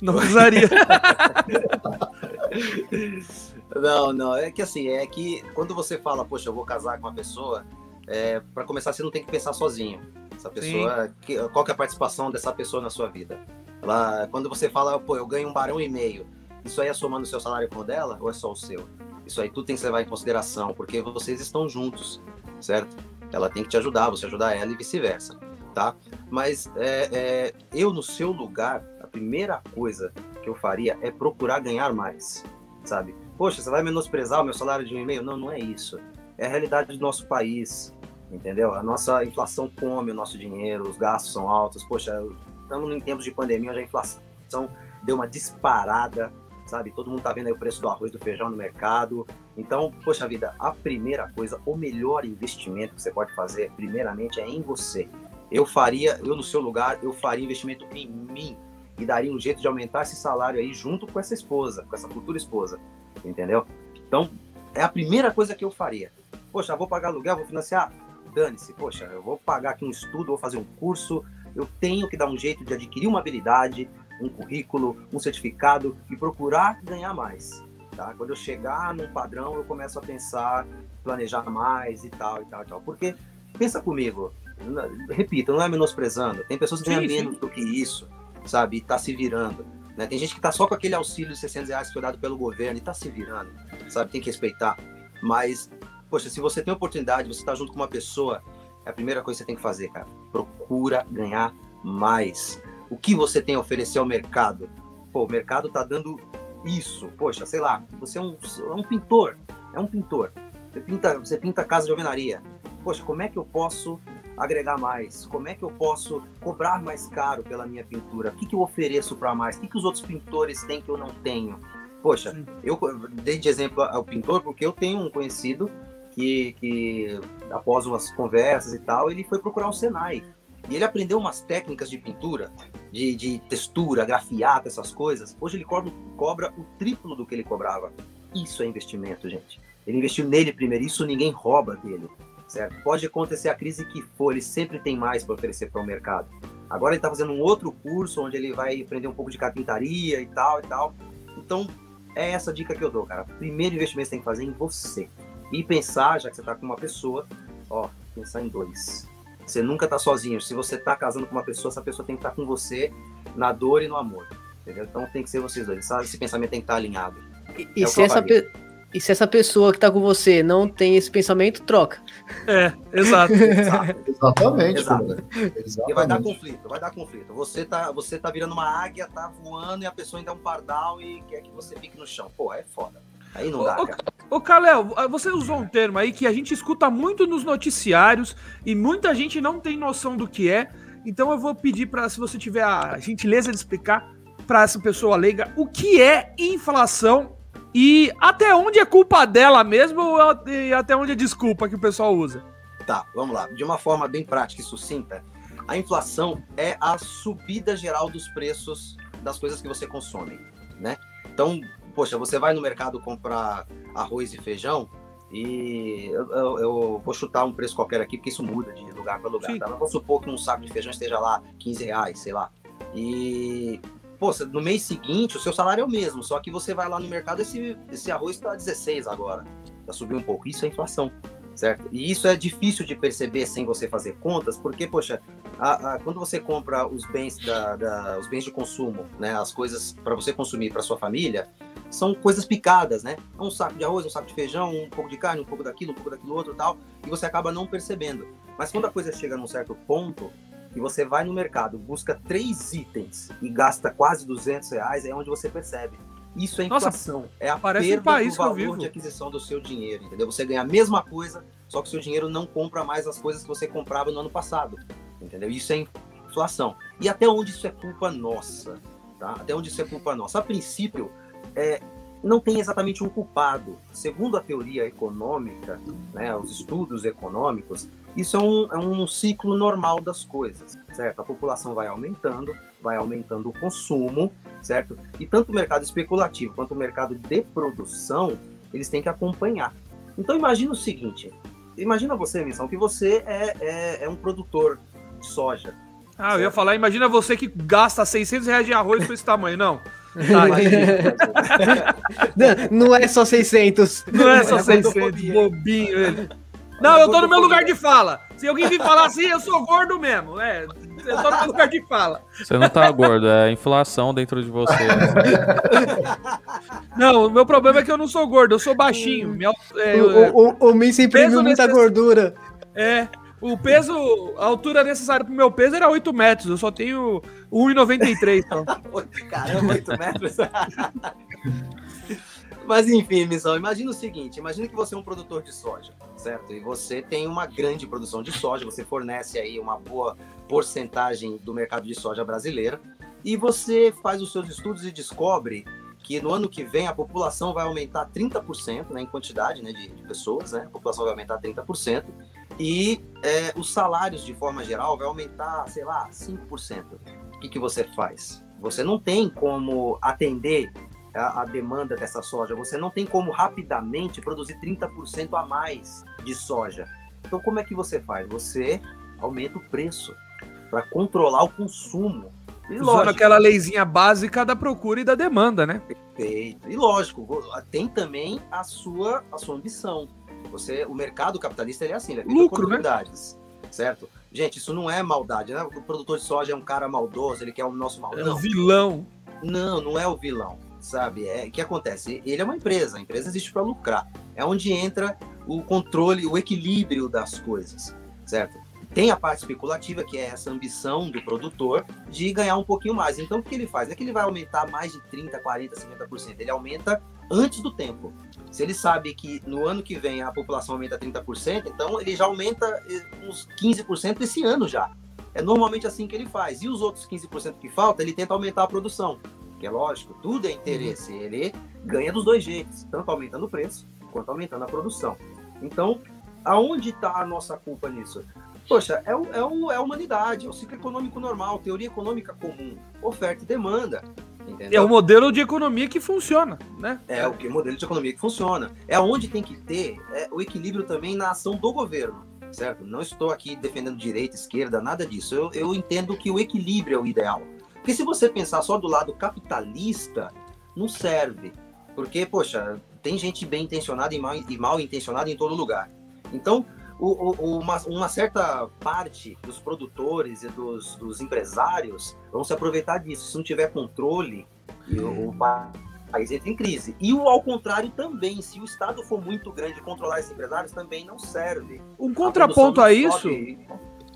[SPEAKER 1] Não casaria.
[SPEAKER 5] não, não. É que assim, é que quando você fala, poxa, eu vou casar com uma pessoa é, para começar, você não tem que pensar sozinho. Essa pessoa, que, qual que é a participação dessa pessoa na sua vida? Ela, quando você fala, pô, eu ganho um barão e meio, isso aí é somando o seu salário com o dela ou é só o seu? Isso aí tudo tem que levar em consideração, porque vocês estão juntos, certo? Ela tem que te ajudar, você ajudar ela e vice-versa, tá? Mas é, é, eu, no seu lugar, a primeira coisa que eu faria é procurar ganhar mais, sabe? Poxa, você vai menosprezar o meu salário de um e-mail? Não, não é isso é a realidade do nosso país, entendeu? A nossa inflação come o nosso dinheiro, os gastos são altos. Poxa, estamos em tempos de pandemia, onde a inflação deu uma disparada, sabe? Todo mundo tá vendo aí o preço do arroz, do feijão no mercado. Então, poxa vida, a primeira coisa, o melhor investimento que você pode fazer, primeiramente, é em você. Eu faria, eu no seu lugar, eu faria investimento em mim e daria um jeito de aumentar esse salário aí junto com essa esposa, com essa futura esposa, entendeu? Então, é a primeira coisa que eu faria. Poxa, vou pagar aluguel, vou financiar? Dane-se, poxa, eu vou pagar aqui um estudo, vou fazer um curso, eu tenho que dar um jeito de adquirir uma habilidade, um currículo, um certificado e procurar ganhar mais. Tá? Quando eu chegar num padrão, eu começo a pensar, planejar mais e tal, e tal, e tal. Porque, pensa comigo, repita, não é menosprezando, tem pessoas que ganham menos do que isso, sabe, e tá se virando. Né? Tem gente que tá só com aquele auxílio de 600 reais que foi dado pelo governo e tá se virando, sabe, tem que respeitar. Mas, poxa, se você tem oportunidade, você tá junto com uma pessoa, é a primeira coisa que você tem que fazer, cara. Procura ganhar mais o que você tem a oferecer ao mercado. Pô, o mercado está dando isso. Poxa, sei lá, você é um, é um pintor, é um pintor. Você pinta, você pinta casa de alvenaria. Poxa, como é que eu posso agregar mais? Como é que eu posso cobrar mais caro pela minha pintura? O que, que eu ofereço para mais? O que, que os outros pintores têm que eu não tenho? Poxa, eu dei de exemplo ao pintor porque eu tenho um conhecido que, que após umas conversas e tal, ele foi procurar um Senai. E ele aprendeu umas técnicas de pintura, de, de textura, grafiata, essas coisas. Hoje ele cobra, cobra o triplo do que ele cobrava. Isso é investimento, gente. Ele investiu nele primeiro, isso ninguém rouba dele. Certo? Pode acontecer a crise que for, ele sempre tem mais para oferecer para o mercado. Agora ele está fazendo um outro curso onde ele vai aprender um pouco de carpintaria e tal e tal. Então, é essa dica que eu dou, cara. Primeiro investimento você tem que fazer em você. E pensar, já que você está com uma pessoa, ó, pensar em dois. Você nunca tá sozinho. Se você tá casando com uma pessoa, essa pessoa tem que estar tá com você na dor e no amor. Entendeu? Então tem que ser vocês dois. Esse pensamento tem que estar tá alinhado.
[SPEAKER 4] E, é se essa pe... e se essa pessoa que tá com você não tem esse pensamento, troca.
[SPEAKER 1] É, exato.
[SPEAKER 3] Exatamente.
[SPEAKER 5] Exato. Exatamente. E vai dar conflito, vai dar conflito. Você tá, você tá virando uma águia, tá voando e a pessoa ainda é um pardal e quer que você fique no chão. Pô, é foda. Aí não dá, cara.
[SPEAKER 1] Ô, Kalel, você usou um termo aí que a gente escuta muito nos noticiários e muita gente não tem noção do que é. Então eu vou pedir para, se você tiver a gentileza de explicar para essa pessoa leiga o que é inflação e até onde é culpa dela mesmo e até onde é desculpa que o pessoal usa.
[SPEAKER 5] Tá, vamos lá. De uma forma bem prática e sucinta, a inflação é a subida geral dos preços das coisas que você consome, né? Então, poxa, você vai no mercado comprar arroz e feijão e eu, eu, eu, vou chutar um preço qualquer aqui, porque isso muda de lugar para lugar. Tá? vamos supor que um saco de feijão esteja lá 15 reais, sei lá. E, poxa, no mês seguinte o seu salário é o mesmo, só que você vai lá no mercado esse, esse arroz está 16 agora. Já subiu um pouco. Isso é inflação certo? E isso é difícil de perceber sem você fazer contas, porque, poxa, a, a, quando você compra os bens, da, da, os bens de consumo, né, as coisas para você consumir para sua família, são coisas picadas, né? É um saco de arroz, um saco de feijão, um pouco de carne, um pouco daquilo, um pouco daquilo outro tal, e você acaba não percebendo. Mas quando a coisa chega num certo ponto, e você vai no mercado, busca três itens e gasta quase 200 reais, é onde você percebe. Isso é inflação. Nossa, é a perda um país do valor de aquisição do seu dinheiro, entendeu? Você ganha a mesma coisa, só que o seu dinheiro não compra mais as coisas que você comprava no ano passado, entendeu? Isso é inflação. E até onde isso é culpa nossa, tá? Até onde isso é culpa nossa. A princípio, é, não tem exatamente um culpado. Segundo a teoria econômica, né, os estudos econômicos, isso é um, é um ciclo normal das coisas, certo? A população vai aumentando, vai aumentando o consumo, certo? E tanto o mercado especulativo quanto o mercado de produção, eles têm que acompanhar. Então imagina o seguinte, imagina você, Missão, que você é, é, é um produtor soja.
[SPEAKER 1] Ah, certo? eu ia falar, imagina você que gasta 600 reais de arroz com esse tamanho, não.
[SPEAKER 4] não, não é só 600.
[SPEAKER 1] Não é só 600, bobinho ele. Não, eu tô no meu lugar de fala. Se alguém vir falar assim, eu sou gordo mesmo. É, eu tô no meu lugar de fala.
[SPEAKER 2] Você não tá gordo, é a inflação dentro de você.
[SPEAKER 1] Não, o meu problema é que eu não sou gordo, eu sou baixinho. Meu,
[SPEAKER 4] é, o, o, o, o sempre muita necess... gordura.
[SPEAKER 1] É, o peso, a altura necessária pro meu peso era 8 metros, eu só tenho 1,93. Então.
[SPEAKER 5] Caramba, 8 metros. Mas enfim, missão, imagina o seguinte, imagina que você é um produtor de soja, certo? E você tem uma grande produção de soja, você fornece aí uma boa porcentagem do mercado de soja brasileira, e você faz os seus estudos e descobre que no ano que vem a população vai aumentar 30% né, em quantidade né, de, de, pessoas, né? A população vai aumentar 30%, e é, os salários, de forma geral, vai aumentar, sei lá, 5%. O que, que você faz? Você não tem como atender a, a demanda dessa soja, você não tem como rapidamente produzir 30% a mais de soja. Então, como é que você faz? Você aumenta o preço para controlar o consumo.
[SPEAKER 1] E Usando lógico, aquela leizinha básica da procura e da demanda, né?
[SPEAKER 5] Perfeito. E lógico, tem também a sua, a sua ambição. Você, o mercado capitalista ele é assim, ele é
[SPEAKER 1] Lucro, né? oportunidades,
[SPEAKER 5] né? certo? Gente, isso não é maldade, né? O produtor de soja é um cara maldoso, ele quer o nosso mal.
[SPEAKER 1] É um vilão.
[SPEAKER 5] Não, não é o vilão, sabe? É que acontece. Ele é uma empresa, a empresa existe para lucrar. É onde entra o controle, o equilíbrio das coisas, certo? Tem a parte especulativa, que é essa ambição do produtor de ganhar um pouquinho mais. Então, o que ele faz? É que ele vai aumentar mais de 30%, 40%, 50%. Ele aumenta antes do tempo. Se ele sabe que no ano que vem a população aumenta 30%, então ele já aumenta eh, uns 15% esse ano já. É normalmente assim que ele faz. E os outros 15% que falta, ele tenta aumentar a produção. Que é lógico, tudo é interesse. Ele ganha dos dois jeitos, tanto aumentando o preço quanto aumentando a produção. Então, aonde está a nossa culpa nisso? Poxa, é, o, é, o, é a humanidade, é o ciclo econômico normal, teoria econômica comum, oferta e demanda.
[SPEAKER 1] Entendeu? É o modelo de economia que funciona, né?
[SPEAKER 5] É o que modelo de economia que funciona. É onde tem que ter é, o equilíbrio também na ação do governo, certo? Não estou aqui defendendo direita, esquerda, nada disso. Eu, eu entendo que o equilíbrio é o ideal. Porque se você pensar só do lado capitalista, não serve. Porque, poxa, tem gente bem intencionada e mal, e mal intencionada em todo lugar. Então, uma, uma, certa parte dos produtores e dos, dos, empresários vão se aproveitar disso. Se não tiver controle, o, o país entra em crise. E o ao contrário também, se o Estado for muito grande controlar esses empresários, também não serve.
[SPEAKER 1] Um contraponto a, a isso.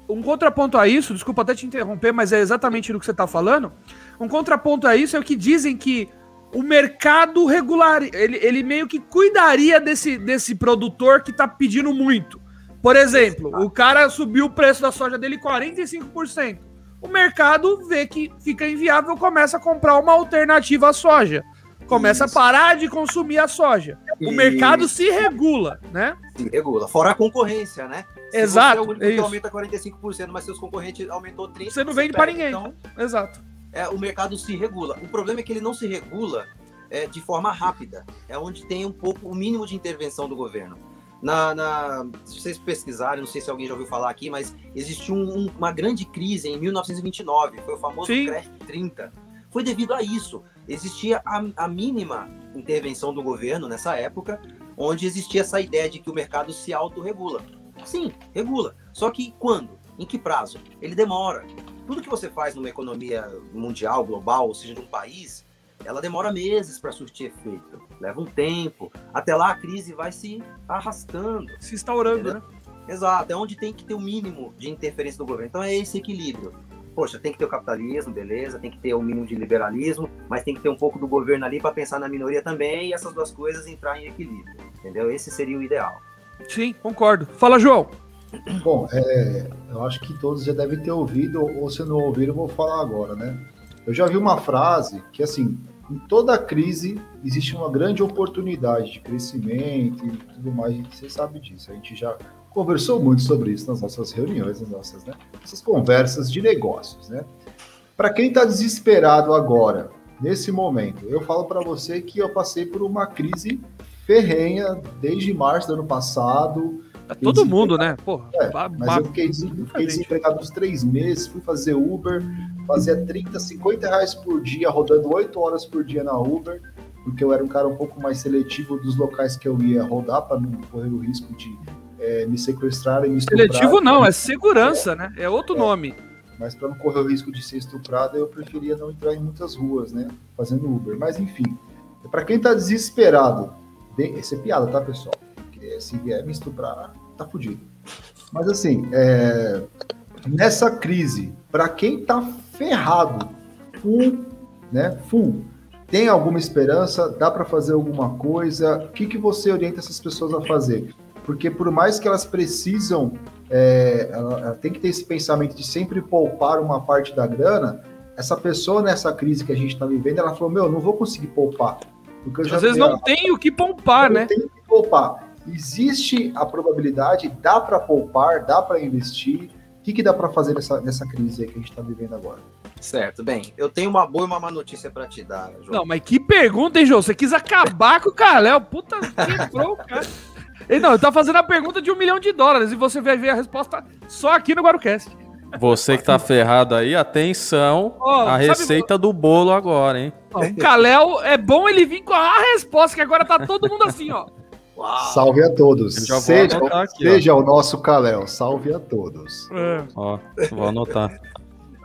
[SPEAKER 1] Um contraponto a isso, desculpa até te interromper, mas é exatamente no que você está falando. Um contraponto a isso é o que dizem que o mercado regular, ele, ele meio que cuidaria desse, desse produtor que está pedindo muito. Por exemplo, o cara subiu o preço da soja dele 45%. O mercado vê que fica inviável, começa a comprar uma alternativa à soja. Começa Isso. a parar de consumir a soja. O mercado se regula, né?
[SPEAKER 5] Se regula. Fora a concorrência, né?
[SPEAKER 1] Se Exato. Você é o
[SPEAKER 5] único que aumenta 45%, mas seus concorrentes aumentou 30%.
[SPEAKER 1] Você não vende para ninguém. Então,
[SPEAKER 5] Exato. É, o mercado se regula. O problema é que ele não se regula é, de forma rápida. É onde tem um pouco o mínimo de intervenção do governo. Na, na, se vocês pesquisarem, não sei se alguém já ouviu falar aqui, mas existiu um, uma grande crise em 1929, foi o famoso Sim. Crash 30. Foi devido a isso. Existia a, a mínima intervenção do governo nessa época, onde existia essa ideia de que o mercado se autorregula. Sim, regula. Só que quando? Em que prazo? Ele demora. Tudo que você faz numa economia mundial, global, ou seja, de um país, ela demora meses para surtir efeito, leva um tempo. Até lá a crise vai se arrastando.
[SPEAKER 1] Se instaurando, entendeu? né?
[SPEAKER 5] Exato, é onde tem que ter o mínimo de interferência do governo. Então é esse equilíbrio. Poxa, tem que ter o capitalismo, beleza, tem que ter o mínimo de liberalismo, mas tem que ter um pouco do governo ali para pensar na minoria também e essas duas coisas entrar em equilíbrio. Entendeu? Esse seria o ideal.
[SPEAKER 1] Sim, concordo. Fala, João.
[SPEAKER 3] Bom, é, eu acho que todos já devem ter ouvido, ou se não ouviram, eu vou falar agora, né? Eu já vi uma frase que, assim, em toda crise existe uma grande oportunidade de crescimento e tudo mais, você sabe disso. A gente já conversou muito sobre isso nas nossas reuniões, nas nossas né, essas conversas de negócios, né? Para quem está desesperado agora, nesse momento, eu falo para você que eu passei por uma crise ferrenha desde março do ano passado.
[SPEAKER 1] É todo mundo, né? Porra,
[SPEAKER 3] é, mas eu fiquei, fiquei desempregado uns três meses, fui fazer Uber, fazia 30, 50 reais por dia, rodando 8 horas por dia na Uber, porque eu era um cara um pouco mais seletivo dos locais que eu ia rodar, para não correr o risco de é, me sequestrarem, me
[SPEAKER 1] estuprar. Seletivo não, é segurança, é, né? É outro é, nome.
[SPEAKER 3] Mas para não correr o risco de ser estuprado, eu preferia não entrar em muitas ruas, né? Fazendo Uber. Mas enfim, para quem tá desesperado, essa é piada, tá, pessoal? Porque se vier me estuprar, tá fudido. Mas assim, é, nessa crise, para quem tá ferrado, full, né? Full. Tem alguma esperança? Dá para fazer alguma coisa? O que, que você orienta essas pessoas a fazer? Porque por mais que elas precisam, é, ela, ela tem que ter esse pensamento de sempre poupar uma parte da grana, essa pessoa nessa crise que a gente está vivendo, ela falou: Meu, não vou conseguir poupar.
[SPEAKER 1] Porque Às vezes não tem o que poupar, né? Não tem o que
[SPEAKER 3] poupar. Existe a probabilidade, dá para poupar, dá para investir. O que, que dá para fazer nessa, nessa crise que a gente está vivendo agora?
[SPEAKER 5] Certo, bem, eu tenho uma boa e uma má notícia para te dar,
[SPEAKER 1] João. Não, mas que pergunta, hein, João? Você quis acabar com o Caléo. Puta, quebrou, cara. Ele, não, ele tá fazendo a pergunta de um milhão de dólares e você vai ver a resposta só aqui no Guarucast.
[SPEAKER 2] Você que tá ferrado aí, atenção, oh, a receita sabe... do bolo agora, hein?
[SPEAKER 1] o Caléo, é bom ele vir com a resposta, que agora tá todo mundo assim, ó.
[SPEAKER 3] Uau. Salve a todos. Seja, aqui, seja o nosso Caléo. Salve a todos.
[SPEAKER 2] É. Ó, vou anotar.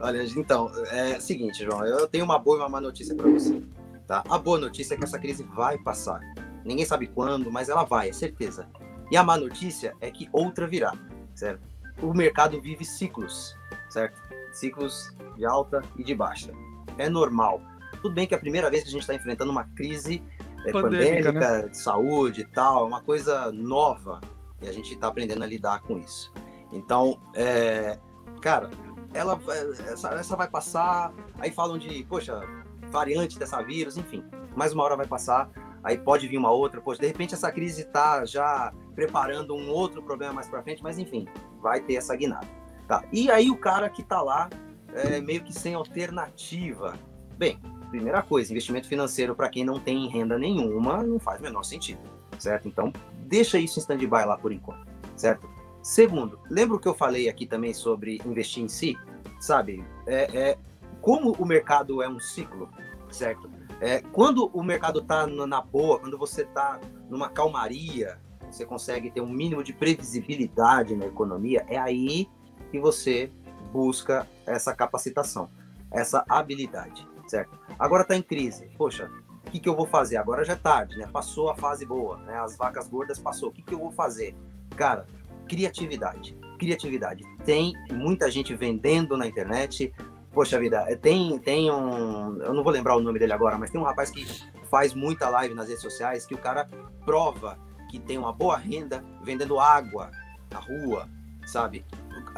[SPEAKER 5] Olha, então, é o seguinte, João, eu tenho uma boa e uma má notícia para você. Tá? A boa notícia é que essa crise vai passar. Ninguém sabe quando, mas ela vai, é certeza. E a má notícia é que outra virá, certo? O mercado vive ciclos, certo? Ciclos de alta e de baixa. É normal. Tudo bem que é a primeira vez que a gente está enfrentando uma crise é, pandêmica, né? de saúde e tal, é uma coisa nova e a gente está aprendendo a lidar com isso. Então, é, cara, ela essa, essa vai passar, aí falam de, poxa, variante dessa vírus, enfim, mais uma hora vai passar, aí pode vir uma outra, poxa, de repente essa crise está já preparando um outro problema mais para frente, mas enfim, vai ter essa guinada. Tá. E aí o cara que está lá, é, meio que sem alternativa. Bem, primeira coisa, investimento financeiro para quem não tem renda nenhuma não faz o menor sentido, certo? Então, deixa isso em stand-by lá por enquanto, certo? Segundo, lembra o que eu falei aqui também sobre investir em si? Sabe, é, é como o mercado é um ciclo, certo? É, quando o mercado está na boa, quando você está numa calmaria, você consegue ter um mínimo de previsibilidade na economia, é aí que você busca essa capacitação, essa habilidade, certo? Agora está em crise, poxa, o que, que eu vou fazer? Agora já é tarde, né? Passou a fase boa, né? As vacas gordas passou. O que, que eu vou fazer? Cara, criatividade. Criatividade. Tem muita gente vendendo na internet. Poxa vida, é, tem, tem um. Eu não vou lembrar o nome dele agora, mas tem um rapaz que faz muita live nas redes sociais que o cara prova que tem uma boa renda vendendo água na rua, sabe?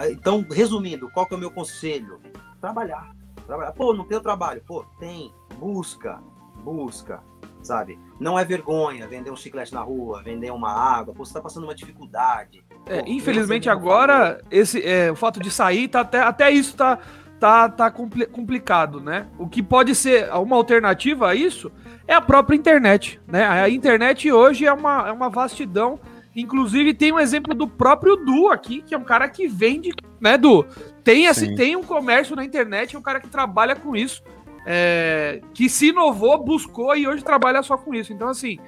[SPEAKER 5] Então, resumindo, qual que é o meu conselho? Trabalhar. Trabalhar. Pô, não tem trabalho. Pô, tem. Busca. Busca sabe? Não é vergonha vender um chiclete na rua, vender uma água, pô, você tá passando uma dificuldade.
[SPEAKER 1] É, pô, infelizmente agora, esse, é, o fato de sair, tá até, até isso tá, tá, tá complicado, né? O que pode ser uma alternativa a isso é a própria internet, né? A internet hoje é uma, é uma vastidão. Inclusive, tem um exemplo do próprio Du aqui, que é um cara que vende, né, Du? Tem, assim, tem um comércio na internet, é um cara que trabalha com isso é, que se inovou, buscou e hoje trabalha só com isso. Então, assim.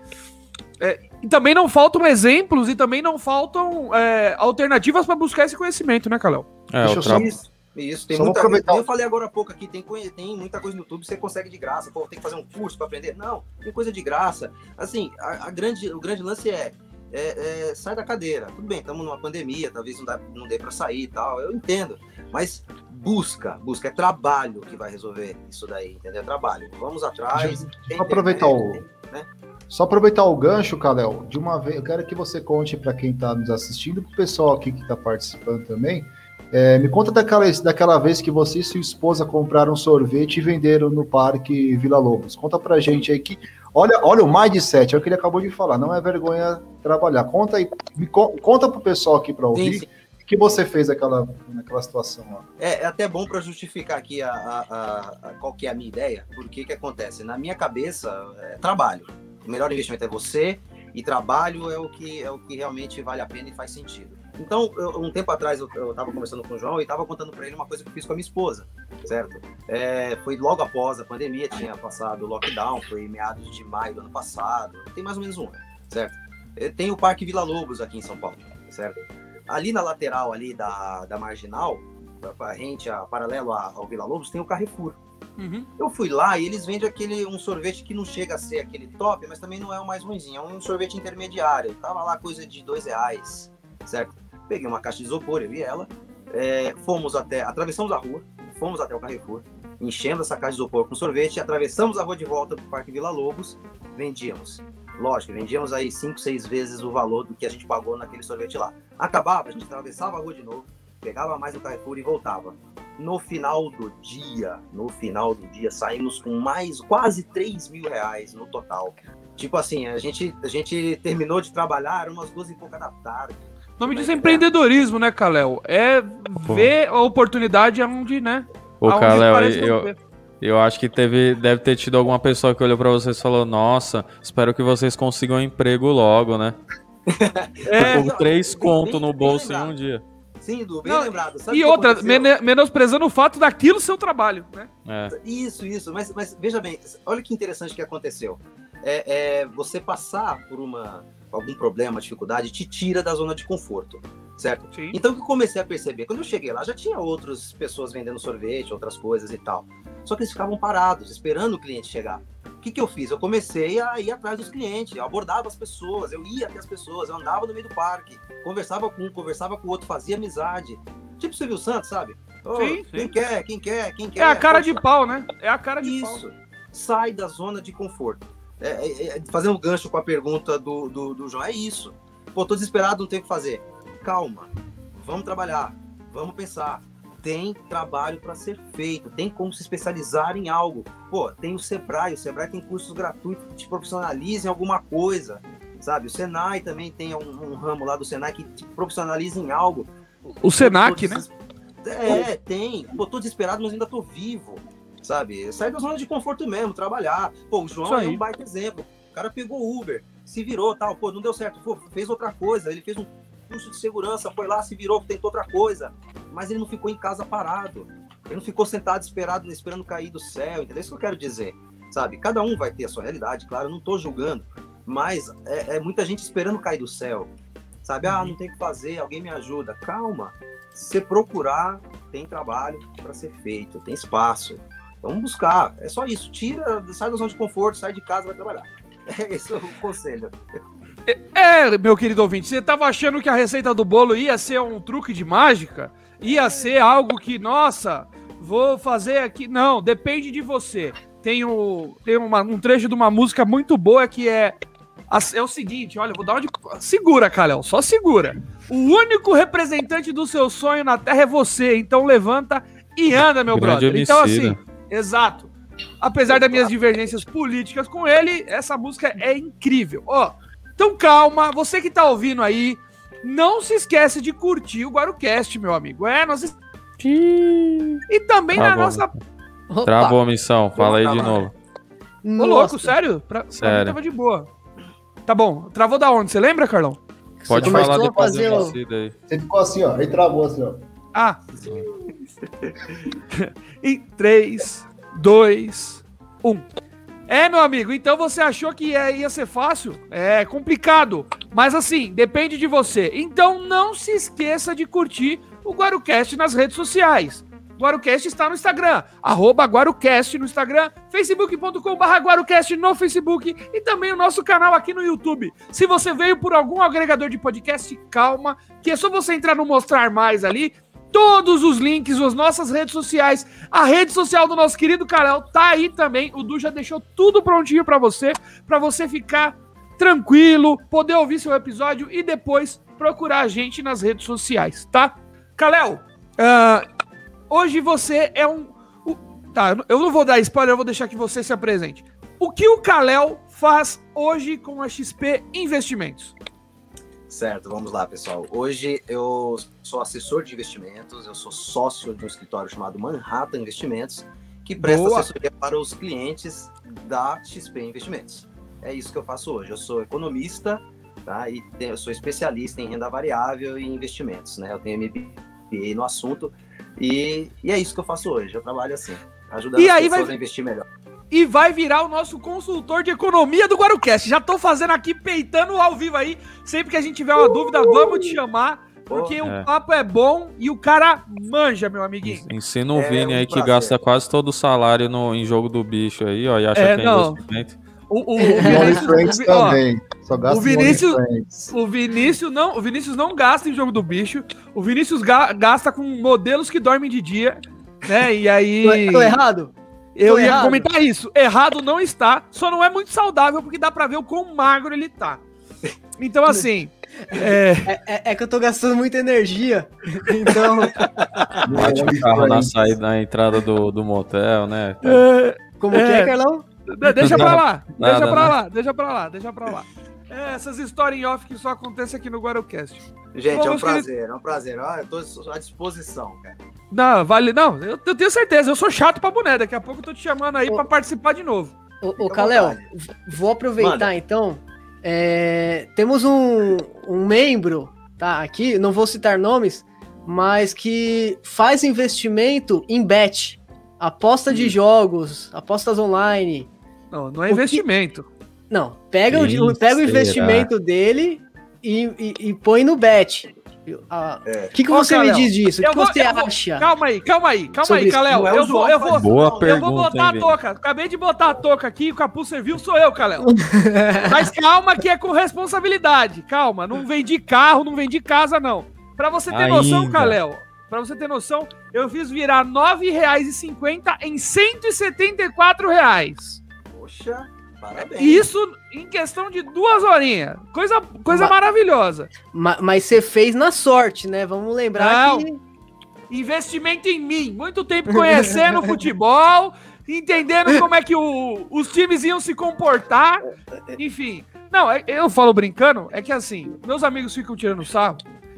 [SPEAKER 1] É, e também não faltam exemplos e também não faltam é, alternativas para buscar esse conhecimento, né, Calel?
[SPEAKER 5] É, Deixa eu tra... isso, isso, tem só muita coisa. Eu falei agora há pouco aqui, tem, tem muita coisa no YouTube, você consegue de graça. Pô, tem que fazer um curso para aprender. Não, tem coisa de graça. Assim, a, a grande, o grande lance é, é, é, sai da cadeira. Tudo bem, estamos numa pandemia, talvez não, dá, não dê para sair e tal. Eu entendo. Mas busca, busca, é trabalho que vai resolver isso daí, entendeu? É trabalho. Vamos atrás.
[SPEAKER 3] Só aproveitar o. Né? Só aproveitar o gancho, Kalel, de uma vez, eu quero que você conte para quem está nos assistindo, para o pessoal aqui que está participando também. É, me conta daquela, daquela vez que você e sua esposa compraram sorvete e venderam no Parque Vila Lobos. Conta pra gente aí que. Olha, olha o mindset, é o que ele acabou de falar, não é vergonha trabalhar. Conta aí, me, conta pro pessoal aqui para ouvir. Sim, sim que você fez naquela, naquela situação lá?
[SPEAKER 5] É, é até bom para justificar aqui a, a, a, qual que é a minha ideia, porque que acontece? Na minha cabeça, é trabalho. O melhor investimento é você e trabalho é o que é o que realmente vale a pena e faz sentido. Então, eu, um tempo atrás eu estava conversando com o João e estava contando para ele uma coisa que eu fiz com a minha esposa, certo? É, foi logo após a pandemia, tinha passado o lockdown, foi meados de maio do ano passado, tem mais ou menos um ano, certo? Tem o Parque Vila Lobos aqui em São Paulo, certo? Ali na lateral ali da, da marginal, a rente, a, paralelo ao Vila Lobos, tem o Carrefour. Uhum. Eu fui lá e eles vendem aquele um sorvete que não chega a ser aquele top, mas também não é o mais ruimzinho, é um sorvete intermediário. Tava lá coisa de dois reais, certo? Peguei uma caixa de isopor, eu vi ela, é, fomos até, atravessamos a rua, fomos até o Carrefour, enchemos essa caixa de isopor com sorvete, atravessamos a rua de volta para o Parque Vila Lobos, vendíamos. Lógico, vendíamos aí cinco, seis vezes o valor do que a gente pagou naquele sorvete lá. Acabava, a gente atravessava a rua de novo, pegava mais o Carrefour e voltava. No final do dia, no final do dia, saímos com mais quase 3 mil reais no total. Tipo assim, a gente, a gente terminou de trabalhar umas duas e pouca da tarde.
[SPEAKER 1] O nome disso é empreendedorismo, né, Kalel? É ver a oportunidade onde, né?
[SPEAKER 2] Ô, Kalel, eu, eu acho que teve, deve ter tido alguma pessoa que olhou para vocês e falou: Nossa, espero que vocês consigam um emprego logo, né? é, Com três conto no bolso em um dia.
[SPEAKER 5] Sim, Du, bem Não, lembrado.
[SPEAKER 1] Sabe e outra, menosprezando o fato daquilo seu trabalho, né?
[SPEAKER 5] É. Isso, isso. Mas, mas veja bem, olha que interessante que aconteceu. É, é, você passar por uma, algum problema, dificuldade, te tira da zona de conforto, certo? Sim. Então o que eu comecei a perceber, quando eu cheguei lá, já tinha outras pessoas vendendo sorvete, outras coisas e tal. Só que eles ficavam parados, esperando o cliente chegar. O que, que eu fiz? Eu comecei a ir atrás dos clientes, eu abordava as pessoas, eu ia até as pessoas, eu andava no meio do parque, conversava com um, conversava com o outro, fazia amizade. Tipo o Silvio Santos, sabe? Oh, sim, sim. Quem quer, quem quer, quem quer.
[SPEAKER 1] É a cara de pau, né? É a cara de
[SPEAKER 5] Isso. pau. Sai da zona de conforto. É, é, é, fazendo um gancho com a pergunta do, do, do João, é isso. Pô, tô desesperado, não tenho o que fazer. Calma, vamos trabalhar, vamos pensar tem trabalho para ser feito, tem como se especializar em algo. Pô, tem o Sebrae, o Sebrae tem cursos gratuitos que te profissionalizem em alguma coisa, sabe? O Senai também tem um, um, ramo lá do Senai que te profissionaliza em algo.
[SPEAKER 1] O Senac, né?
[SPEAKER 5] É, tem. Pô, tô desesperado, mas ainda tô vivo, sabe? Sai da zona de conforto mesmo, trabalhar. Pô, o João é um baita exemplo. O cara pegou Uber, se virou, tal, pô, não deu certo, pô, fez outra coisa, ele fez um curso de segurança, foi lá, se virou, tentou outra coisa. Mas ele não ficou em casa parado. Ele não ficou sentado esperado, esperando cair do céu, entendeu? Isso que eu quero dizer, sabe? Cada um vai ter a sua realidade, claro, eu não estou julgando, mas é, é, muita gente esperando cair do céu, sabe? Ah, não tem o que fazer, alguém me ajuda. Calma, se procurar, tem trabalho para ser feito, tem espaço. Vamos buscar, é só isso. Tira, sai da zona de conforto, sai de casa, vai trabalhar. Esse é o conselho.
[SPEAKER 1] É, meu querido ouvinte, você tava achando que a receita do bolo ia ser um truque de mágica? Ia ser algo que, nossa, vou fazer aqui. Não, depende de você. Tem, o, tem uma, um trecho de uma música muito boa que é. É o seguinte, olha, vou dar uma de. Segura, Kalel, só segura. O único representante do seu sonho na Terra é você, então levanta e anda, meu Grande brother. Então, assim, exato. Apesar das minhas divergências políticas com ele, essa música é incrível. Ó, então calma, você que tá ouvindo aí, não se esquece de curtir o Guarucast, meu amigo. É, nós E também na nossa.
[SPEAKER 2] Travou a missão, fala aí de novo.
[SPEAKER 1] Ô, louco, sério? Pra, sério. Pra tava de boa. Tá bom, travou da onde? Você lembra, Carlão?
[SPEAKER 2] Pode Você falar depois
[SPEAKER 3] fazer o... aí. Você ficou assim, ó, aí travou assim, ó.
[SPEAKER 1] Ah. Em 3, 2, 1. É, meu amigo, então você achou que ia, ia ser fácil? É complicado, mas assim, depende de você. Então não se esqueça de curtir o Guarucast nas redes sociais. Guarucast está no Instagram, arroba Guarucast no Instagram, facebook.com barra Guarucast no Facebook e também o nosso canal aqui no YouTube. Se você veio por algum agregador de podcast, calma, que é só você entrar no Mostrar Mais ali, todos os links, as nossas redes sociais, a rede social do nosso querido Carol tá aí também. O Du já deixou tudo prontinho para você, para você ficar tranquilo, poder ouvir seu episódio e depois procurar a gente nas redes sociais, tá? Kalel, uh, hoje você é um. Tá, eu não vou dar spoiler, eu vou deixar que você se apresente. O que o Kalel faz hoje com a XP Investimentos?
[SPEAKER 5] Certo, vamos lá, pessoal. Hoje eu sou assessor de investimentos, eu sou sócio de um escritório chamado Manhattan Investimentos, que presta Boa. assessoria para os clientes da XP Investimentos. É isso que eu faço hoje. Eu sou economista, tá? E eu sou especialista em renda variável e investimentos, né? Eu tenho MBA no assunto e, e é isso que eu faço hoje. Eu trabalho assim, ajudando
[SPEAKER 1] e as pessoas vai... a investir melhor e vai virar o nosso consultor de economia do Guarucast. Já tô fazendo aqui, peitando ao vivo aí. Sempre que a gente tiver uma dúvida, vamos te chamar. Porque é. o papo é bom e o cara manja, meu amiguinho.
[SPEAKER 2] Ensina o é, Vini um aí que gasta quase todo o salário no, em jogo do bicho aí, ó, e acha é, que é não. investimento.
[SPEAKER 1] O, o, o Vinícius, o, também. Só gasta o Vinícius, o Vinícius não, o Vinícius não gasta em jogo do bicho. O Vinícius ga, gasta com modelos que dormem de dia, né? E aí.
[SPEAKER 4] Tô, tô errado.
[SPEAKER 1] Eu Tô ia errado. comentar isso. Errado não está, só não é muito saudável porque dá pra ver o quão magro ele tá. Então, assim,
[SPEAKER 4] É... É, é, é, que eu tô gastando muita energia. Então.
[SPEAKER 2] Bate o carro na saída, na entrada do, do motel, né?
[SPEAKER 1] É, Como é, que é, Carlão? Deixa pra lá, deixa pra lá, deixa pra lá, deixa pra lá. É, essas histórias em off que só acontecem aqui no Guarocast.
[SPEAKER 5] Gente, Bom, é um prazer, queridos... é um prazer. Ah, eu tô à disposição, cara.
[SPEAKER 1] Não, vale. Não, eu, eu, tenho certeza, eu sou chato pra boné. Daqui a pouco eu tô te chamando aí Ô, pra participar de novo.
[SPEAKER 4] Ô, ô Kalel, vou aproveitar Manda. então. É, temos um, um membro, tá? Aqui, não vou citar nomes, mas que faz investimento em bet. Aposta de hum. jogos, apostas online.
[SPEAKER 1] Não, não é investimento. Que...
[SPEAKER 4] Não, pega, o, pega o investimento dele e, e, e põe no bet. O ah, é. que, que você me diz disso? O que vou, você acha?
[SPEAKER 1] calma aí, calma aí, calma aí, Caléo. É eu, vou, eu, vou, Boa eu vou botar a touca. Acabei de botar a touca aqui, o capuz serviu, sou eu, Caléo. Mas calma que é com responsabilidade. Calma, não vendi carro, não vendi casa, não. Pra você ter Ainda. noção, Caléo, pra você ter noção, eu fiz virar R$ 9,50 em 174 reais.
[SPEAKER 5] Poxa.
[SPEAKER 1] Parabéns. Isso em questão de duas horinhas. Coisa, coisa maravilhosa.
[SPEAKER 4] Mas, mas você fez na sorte, né? Vamos lembrar Não. que.
[SPEAKER 1] Investimento em mim. Muito tempo conhecendo futebol, entendendo como é que o, os times iam se comportar. Enfim. Não, é, eu falo brincando, é que assim, meus amigos ficam tirando sarro,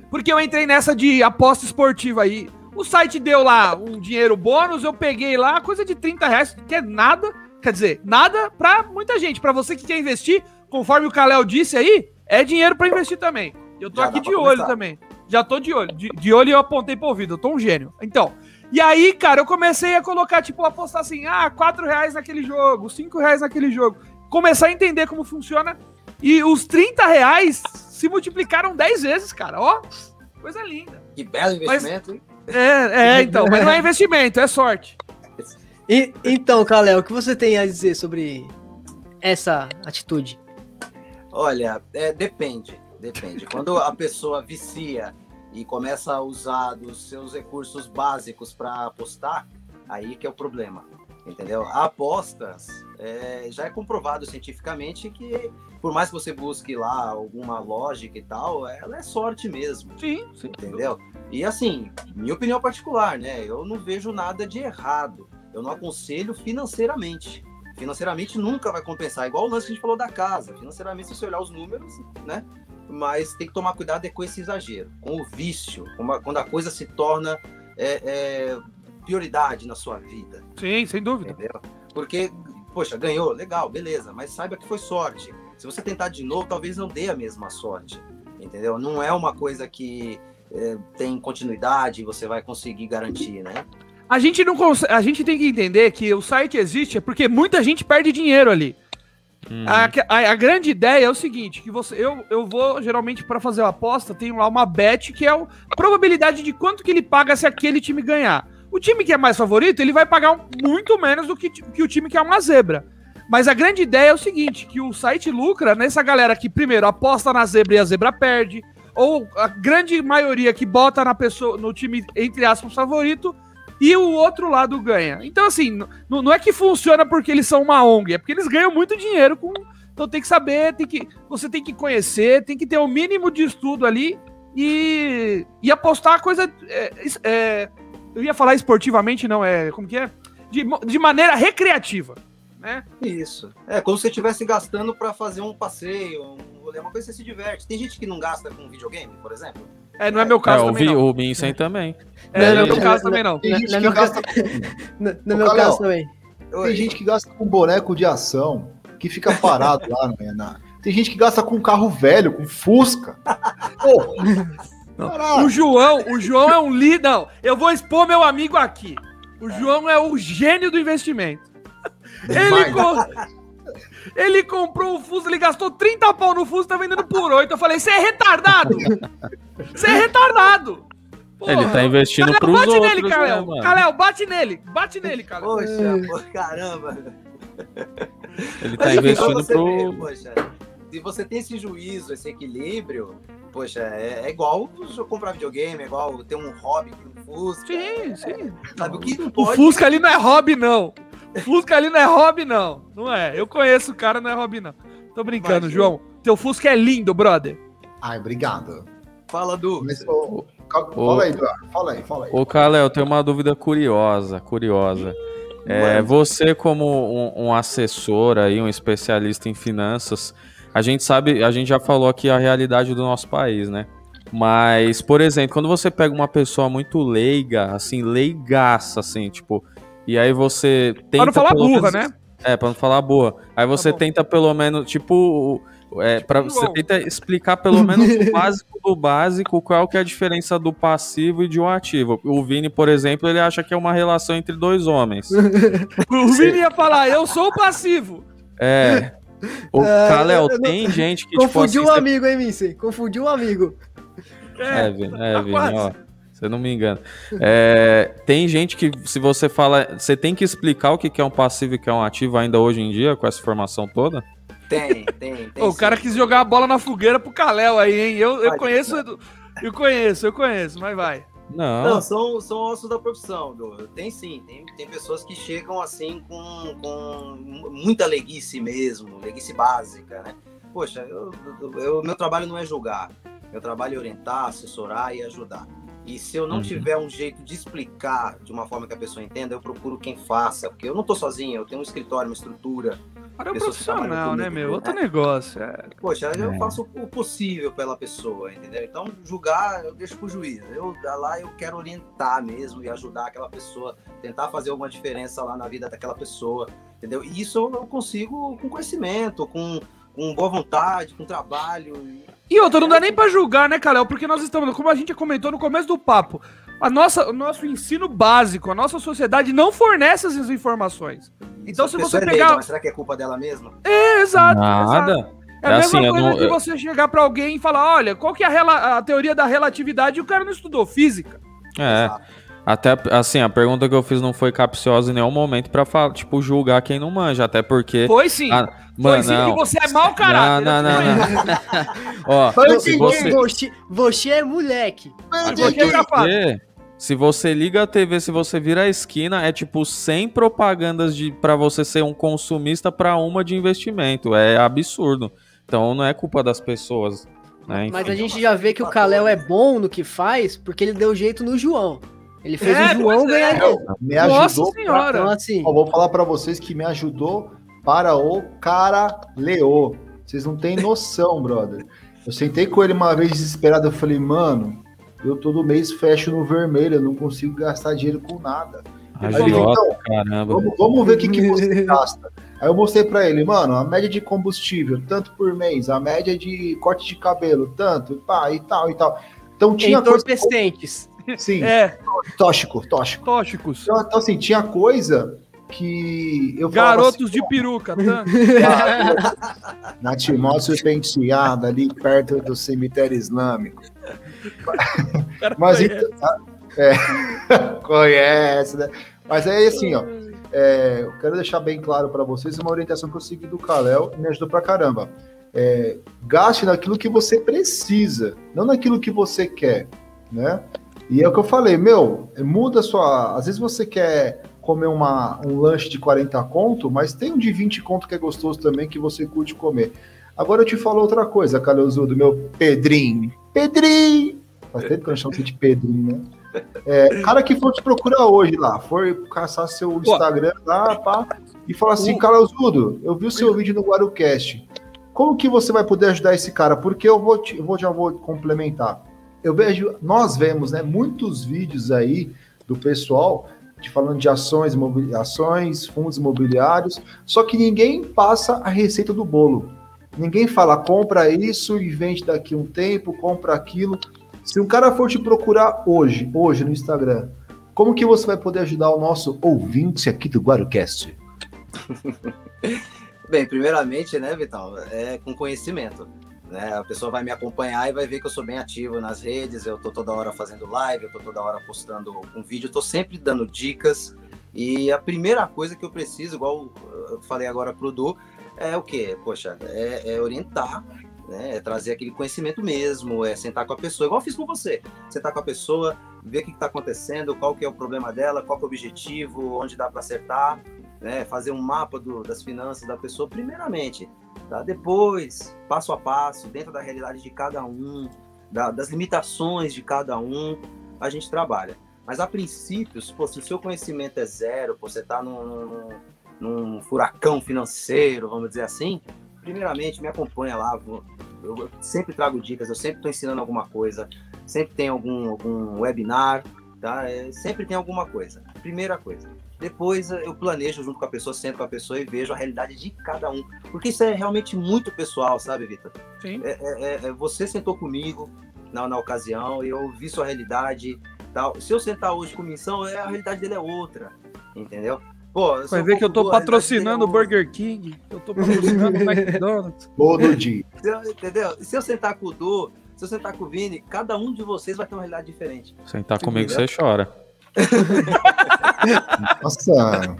[SPEAKER 1] porque eu entrei nessa de aposta esportiva aí. O site deu lá um dinheiro bônus, eu peguei lá, coisa de 30 reais, que é nada. Quer dizer, nada pra muita gente. Pra você que quer investir, conforme o Kalel disse aí, é dinheiro pra investir também. Eu tô Já aqui de olho também. Já tô de olho. De, de olho eu apontei pro ouvido. Eu tô um gênio. Então, e aí, cara, eu comecei a colocar, tipo, apostar assim, ah, 4 reais naquele jogo, 5 reais naquele jogo. Começar a entender como funciona. E os 30 reais se multiplicaram 10 vezes, cara. Ó, coisa linda.
[SPEAKER 5] Que belo investimento, hein?
[SPEAKER 1] É, é, então, mas não é investimento, é sorte.
[SPEAKER 4] E, então, Kalel, o que você tem a dizer sobre essa atitude?
[SPEAKER 5] Olha, é, depende, depende. Quando a pessoa vicia e começa a usar dos seus recursos básicos para apostar, aí que é o problema, entendeu? apostas é, já é comprovado cientificamente que por mais que você busque lá alguma lógica e tal, ela é sorte mesmo.
[SPEAKER 1] Sim, sim.
[SPEAKER 5] Entendeu? E assim, minha opinião particular, né? Eu não vejo nada de errado eu não aconselho financeiramente. Financeiramente nunca vai compensar, igual o lance que a gente falou da casa. Financeiramente, se você olhar os números, né? Mas tem que tomar cuidado é com esse exagero, com o vício, quando a coisa se torna é, é, prioridade na sua vida.
[SPEAKER 1] Sim, sem dúvida.
[SPEAKER 5] Entendeu? Porque, poxa, ganhou, legal, beleza, mas saiba que foi sorte. Se você tentar de novo, talvez não dê a mesma sorte. Entendeu? Não é uma coisa que é, tem continuidade e você vai conseguir garantir, né?
[SPEAKER 1] A gente não consegue, a gente tem que entender que o site existe é porque muita gente perde dinheiro ali. Hum. A, a, a, grande ideia é o seguinte, que você, eu, eu vou geralmente para fazer a aposta, tenho lá uma bet que é a probabilidade de quanto que ele paga se aquele time ganhar. O time que é mais favorito, ele vai pagar um, muito menos do que, que o time que é uma zebra. Mas a grande ideia é o seguinte, que o site lucra nessa galera que primeiro aposta na zebra e a zebra perde, ou a grande maioria que bota na pessoa no time entre aspas favorito e o outro lado ganha. Então, assim, não, é que funciona porque eles são uma ONG, é porque eles ganham muito dinheiro com. Então tem que saber, tem que, você tem que conhecer, tem que ter o um mínimo de estudo ali e, e apostar a coisa. É, é, eu ia falar esportivamente, não, é. Como que é? De, de maneira recreativa. Né?
[SPEAKER 5] Isso. É como se você estivesse gastando para fazer um passeio, um rolê, uma coisa que você se diverte. Tem gente que não gasta com videogame, por exemplo.
[SPEAKER 1] É, não é meu caso é,
[SPEAKER 2] também. O, não. o também.
[SPEAKER 1] É, não é meu caso também, não.
[SPEAKER 3] Tem gente que gasta. No meu caso também. Tem gente que gasta com boneco de ação, que fica parado lá, né? Na... Tem gente que gasta com carro velho, com Fusca.
[SPEAKER 1] o João, o João é um líder. Não, eu vou expor meu amigo aqui. O João é o gênio do investimento. Ele, ele comprou o Fusca, ele gastou 30 pau no Fusca, tá vendendo por 8. Eu falei, você é retardado! Você é retardado!
[SPEAKER 2] Porra, ele tá investindo Kalel, pros
[SPEAKER 1] bate
[SPEAKER 2] outros,
[SPEAKER 1] nele, Kalel. Né, bate nele. Bate nele, Kalel.
[SPEAKER 5] Poxa, por caramba.
[SPEAKER 2] Ele tá Mas, investindo pro... Vê, poxa,
[SPEAKER 5] se você tem esse juízo, esse equilíbrio, poxa, é, é igual comprar videogame, é igual ter um hobby com Fusca.
[SPEAKER 1] Sim,
[SPEAKER 5] é,
[SPEAKER 1] sim.
[SPEAKER 5] Sabe o que
[SPEAKER 1] pode... O Fusca ali não é hobby, não. O Fusca ali não é hobby, não. Não é. Eu conheço o cara, não é hobby, não. Tô brincando, Imagina. João. Teu Fusca é lindo, brother.
[SPEAKER 3] Ai, obrigado.
[SPEAKER 5] Fala, Du.
[SPEAKER 3] Mas, fala aí, Eduardo. Fala aí, fala aí.
[SPEAKER 2] Ô, Kalel, eu tenho uma dúvida curiosa, curiosa. É, você, como um, um, assessor aí, um especialista em finanças, a gente sabe, a gente já falou aqui a realidade do nosso país, né? Mas, por exemplo, quando você pega uma pessoa muito leiga, assim, leigaça, assim, tipo, e aí você tenta.
[SPEAKER 1] Pra não falar burra,
[SPEAKER 2] menos,
[SPEAKER 1] né?
[SPEAKER 2] É, pra não falar boa. Aí tá você tá tenta pelo menos, tipo, é, pra, você tenta explicar pelo menos o básico do básico, qual que é a diferença do passivo e de um ativo. O Vini, por exemplo, ele acha que é uma relação entre dois homens.
[SPEAKER 1] o Vini ia falar, eu sou o passivo.
[SPEAKER 2] É. O uh, Kalel, tem gente que.
[SPEAKER 4] Confundiu tipo, assim, um amigo, hein, Vinci? Confundiu um amigo.
[SPEAKER 2] É, é Vini, é, tá Vini, ó. Você não me engana. É, tem gente que, se você fala. Você tem que explicar o que é um passivo e o que é um ativo ainda hoje em dia, com essa informação toda?
[SPEAKER 5] Tem, tem, tem.
[SPEAKER 1] o cara quis jogar a bola na fogueira pro Caléu aí, hein? Eu, eu conheço, eu conheço, eu conheço, mas vai.
[SPEAKER 5] Não, não são, são ossos da profissão. Tem sim, tem, tem pessoas que chegam assim com, com muita leguice mesmo, leguice básica, né? Poxa, eu, eu, meu trabalho não é julgar, meu trabalho é orientar, assessorar e ajudar. E se eu não uhum. tiver um jeito de explicar de uma forma que a pessoa entenda, eu procuro quem faça, porque eu não estou sozinho, eu tenho um escritório, uma estrutura.
[SPEAKER 1] Para o profissional, né, meu? Outro né? negócio. É.
[SPEAKER 5] Poxa, eu é. faço o possível pela pessoa, entendeu? Então, julgar, eu deixo pro juiz. Eu lá eu quero orientar mesmo e ajudar aquela pessoa, tentar fazer alguma diferença lá na vida daquela pessoa, entendeu? E isso eu consigo com conhecimento, com, com boa vontade, com trabalho.
[SPEAKER 1] E outra, não dá nem para julgar, né, Kalel? Porque nós estamos, como a gente comentou no começo do papo, a nossa, o nosso ensino básico, a nossa sociedade não fornece essas informações. Então, se você é pegar.
[SPEAKER 5] mas será que é culpa dela mesmo?
[SPEAKER 1] É, exato.
[SPEAKER 2] Nada.
[SPEAKER 1] Exato. É a é mesma assim, coisa não... que você chegar para alguém e falar: olha, qual que é a, a, teoria da relatividade e o cara não estudou física.
[SPEAKER 2] É. Exato. Até assim, a pergunta que eu fiz não foi capciosa em nenhum momento pra falar, tipo, julgar quem não manja, até porque.
[SPEAKER 1] Foi sim. A... Mano, foi sim não. que você é mau caráter.
[SPEAKER 2] Não, não, não. não. Ó,
[SPEAKER 4] se você... você... você é moleque.
[SPEAKER 2] Você é capaz. Se você liga a TV, se você vira a esquina, é tipo 100 propagandas de para você ser um consumista para uma de investimento. É absurdo. Então não é culpa das pessoas. Né?
[SPEAKER 4] Mas a gente já vê que o Kalel é bom no que faz porque ele deu jeito no João. Ele fez é, o João ganhar é.
[SPEAKER 3] Me ajudou. Nossa senhora. Pra, então, assim, ó, vou falar para vocês que me ajudou para o cara Leo. Vocês não têm noção, brother. Eu sentei com ele uma vez desesperado. Eu falei, mano, eu todo mês fecho no vermelho. Eu não consigo gastar dinheiro com nada.
[SPEAKER 2] Aí ele falou, então, caramba.
[SPEAKER 3] Vamos, vamos ver o que, que você gasta. Aí eu mostrei para ele, mano, a média de combustível, tanto por mês, a média de corte de cabelo, tanto, pá, e tal, e tal. Então tinha
[SPEAKER 4] Entorpecentes.
[SPEAKER 3] Coisa... Sim. É. Tóxico, tóxico.
[SPEAKER 1] Tóxicos.
[SPEAKER 3] Então, então, assim, tinha coisa que eu
[SPEAKER 1] Garotos assim, de peruca, tá?
[SPEAKER 3] Na Timóteo Penteado, ali perto do cemitério islâmico. Mas então, é, conhece, né? Mas é assim, ó. É, eu quero deixar bem claro para vocês uma orientação que eu segui do Kalel e me ajudou pra caramba. É, gaste naquilo que você precisa, não naquilo que você quer, né? E é o que eu falei, meu, muda a sua. Às vezes você quer comer uma, um lanche de 40 conto, mas tem um de 20 conto que é gostoso também, que você curte comer. Agora eu te falo outra coisa, Caleuzudo, meu Pedrinho. Pedrinho! Faz tempo que eu chamo de Pedrinho, né? É, cara que for te procurar hoje lá, for caçar seu Instagram lá, pá, e falar assim, Caleuzudo, eu vi o seu vídeo no Guarucast. Como que você vai poder ajudar esse cara? Porque eu vou, te, eu vou já vou complementar. Eu vejo, nós vemos, né, muitos vídeos aí do pessoal de falando de ações, ações, fundos imobiliários, só que ninguém passa a receita do bolo. Ninguém fala, compra isso e vende daqui um tempo, compra aquilo. Se um cara for te procurar hoje, hoje no Instagram, como que você vai poder ajudar o nosso ouvinte aqui do Guarucast?
[SPEAKER 5] Bem, primeiramente, né, Vital, é com conhecimento. Né? A pessoa vai me acompanhar e vai ver que eu sou bem ativo nas redes, eu tô toda hora fazendo live, eu tô toda hora postando um vídeo, tô sempre dando dicas. E a primeira coisa que eu preciso, igual eu falei agora pro Du, é o quê? Poxa, é, é orientar, né? É trazer aquele conhecimento mesmo, é sentar com a pessoa, igual eu fiz com você. Sentar com a pessoa, ver o que está acontecendo, qual que é o problema dela, qual que é o objetivo, onde dá para acertar, né? Fazer um mapa do, das finanças da pessoa, primeiramente Tá? Depois, passo a passo, dentro da realidade de cada um, da, das limitações de cada um, a gente trabalha. Mas a princípio, se, o seu conhecimento é zero, você está num, num, num, furacão financeiro, vamos dizer assim, primeiramente me acompanha lá. Eu sempre trago dicas, eu sempre estou ensinando alguma coisa, sempre tem algum, algum webinar, tá? É, sempre tem alguma coisa. Primeira coisa. Depois eu planejo junto com a pessoa, sento com a pessoa e vejo a realidade de cada um. Porque isso é realmente muito pessoal, sabe, Vitor? Sim. É, é, é, é você sentou comigo na, na ocasião e eu vi sua realidade, tal. Se eu sentar hoje com missão, é, a realidade dele é outra, entendeu?
[SPEAKER 1] Pô, Vai ver que eu tô patrocinando o Burger King, eu tô patrocinando o McDonald's.
[SPEAKER 3] Todo dia.
[SPEAKER 5] Entendeu? Se eu sentar com o Du, se eu sentar com o Vini, cada um de vocês vai ter uma realidade diferente.
[SPEAKER 2] Sentar comigo, você chora.
[SPEAKER 3] Nossa.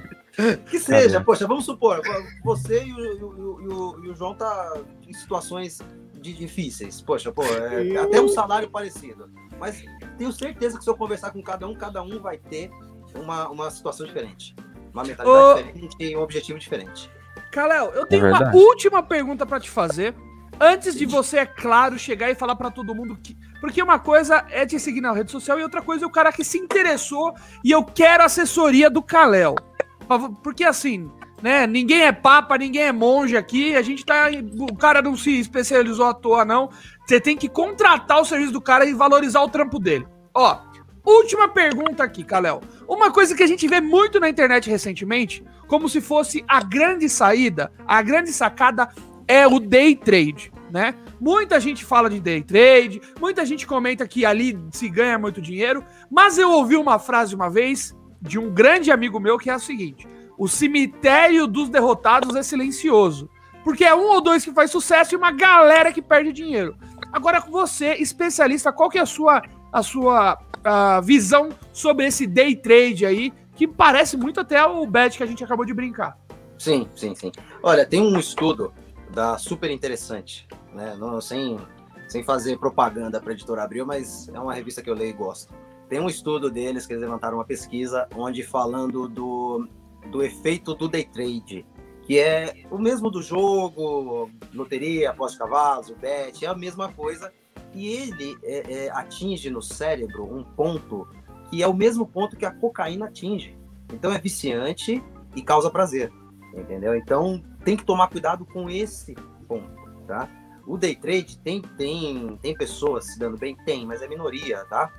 [SPEAKER 5] Que seja, Caramba. poxa, vamos supor, você e o, e o, e o João tá em situações difíceis. Poxa, pô, é, até um salário parecido. Mas tenho certeza que se eu conversar com cada um, cada um vai ter uma, uma situação diferente. Uma mentalidade Ô... diferente e um objetivo diferente.
[SPEAKER 1] Kalel, eu tenho é uma última pergunta para te fazer. Antes de você, é claro, chegar e falar para todo mundo que. Porque uma coisa é te seguir na rede social e outra coisa é o cara que se interessou e eu quero assessoria do Kalel. Porque assim, né? Ninguém é papa, ninguém é monge aqui. A gente tá. O cara não se especializou à toa, não. Você tem que contratar o serviço do cara e valorizar o trampo dele. Ó, última pergunta aqui, Kalel. Uma coisa que a gente vê muito na internet recentemente, como se fosse a grande saída, a grande sacada é o day trade, né? Muita gente fala de day trade, muita gente comenta que ali se ganha muito dinheiro, mas eu ouvi uma frase uma vez de um grande amigo meu que é a seguinte: o cemitério dos derrotados é silencioso. Porque é um ou dois que faz sucesso e uma galera que perde dinheiro. Agora, você, especialista, qual que é a sua, a sua a visão sobre esse day trade aí, que parece muito até o bet que a gente acabou de brincar?
[SPEAKER 5] Sim, sim, sim. Olha, tem um estudo da super interessante, né? Não, sem, sem fazer propaganda para a editora Abril, mas é uma revista que eu leio e gosto. Tem um estudo deles que eles levantaram uma pesquisa onde falando do do efeito do day trade, que é o mesmo do jogo, loteria, aposta cavalos, o bet, é a mesma coisa. E ele é, é, atinge no cérebro um ponto que é o mesmo ponto que a cocaína atinge. Então é viciante e causa prazer, entendeu? Então tem que tomar cuidado com esse ponto, tá? O day trade tem, tem, tem pessoas se dando bem? Tem, mas é minoria, tá?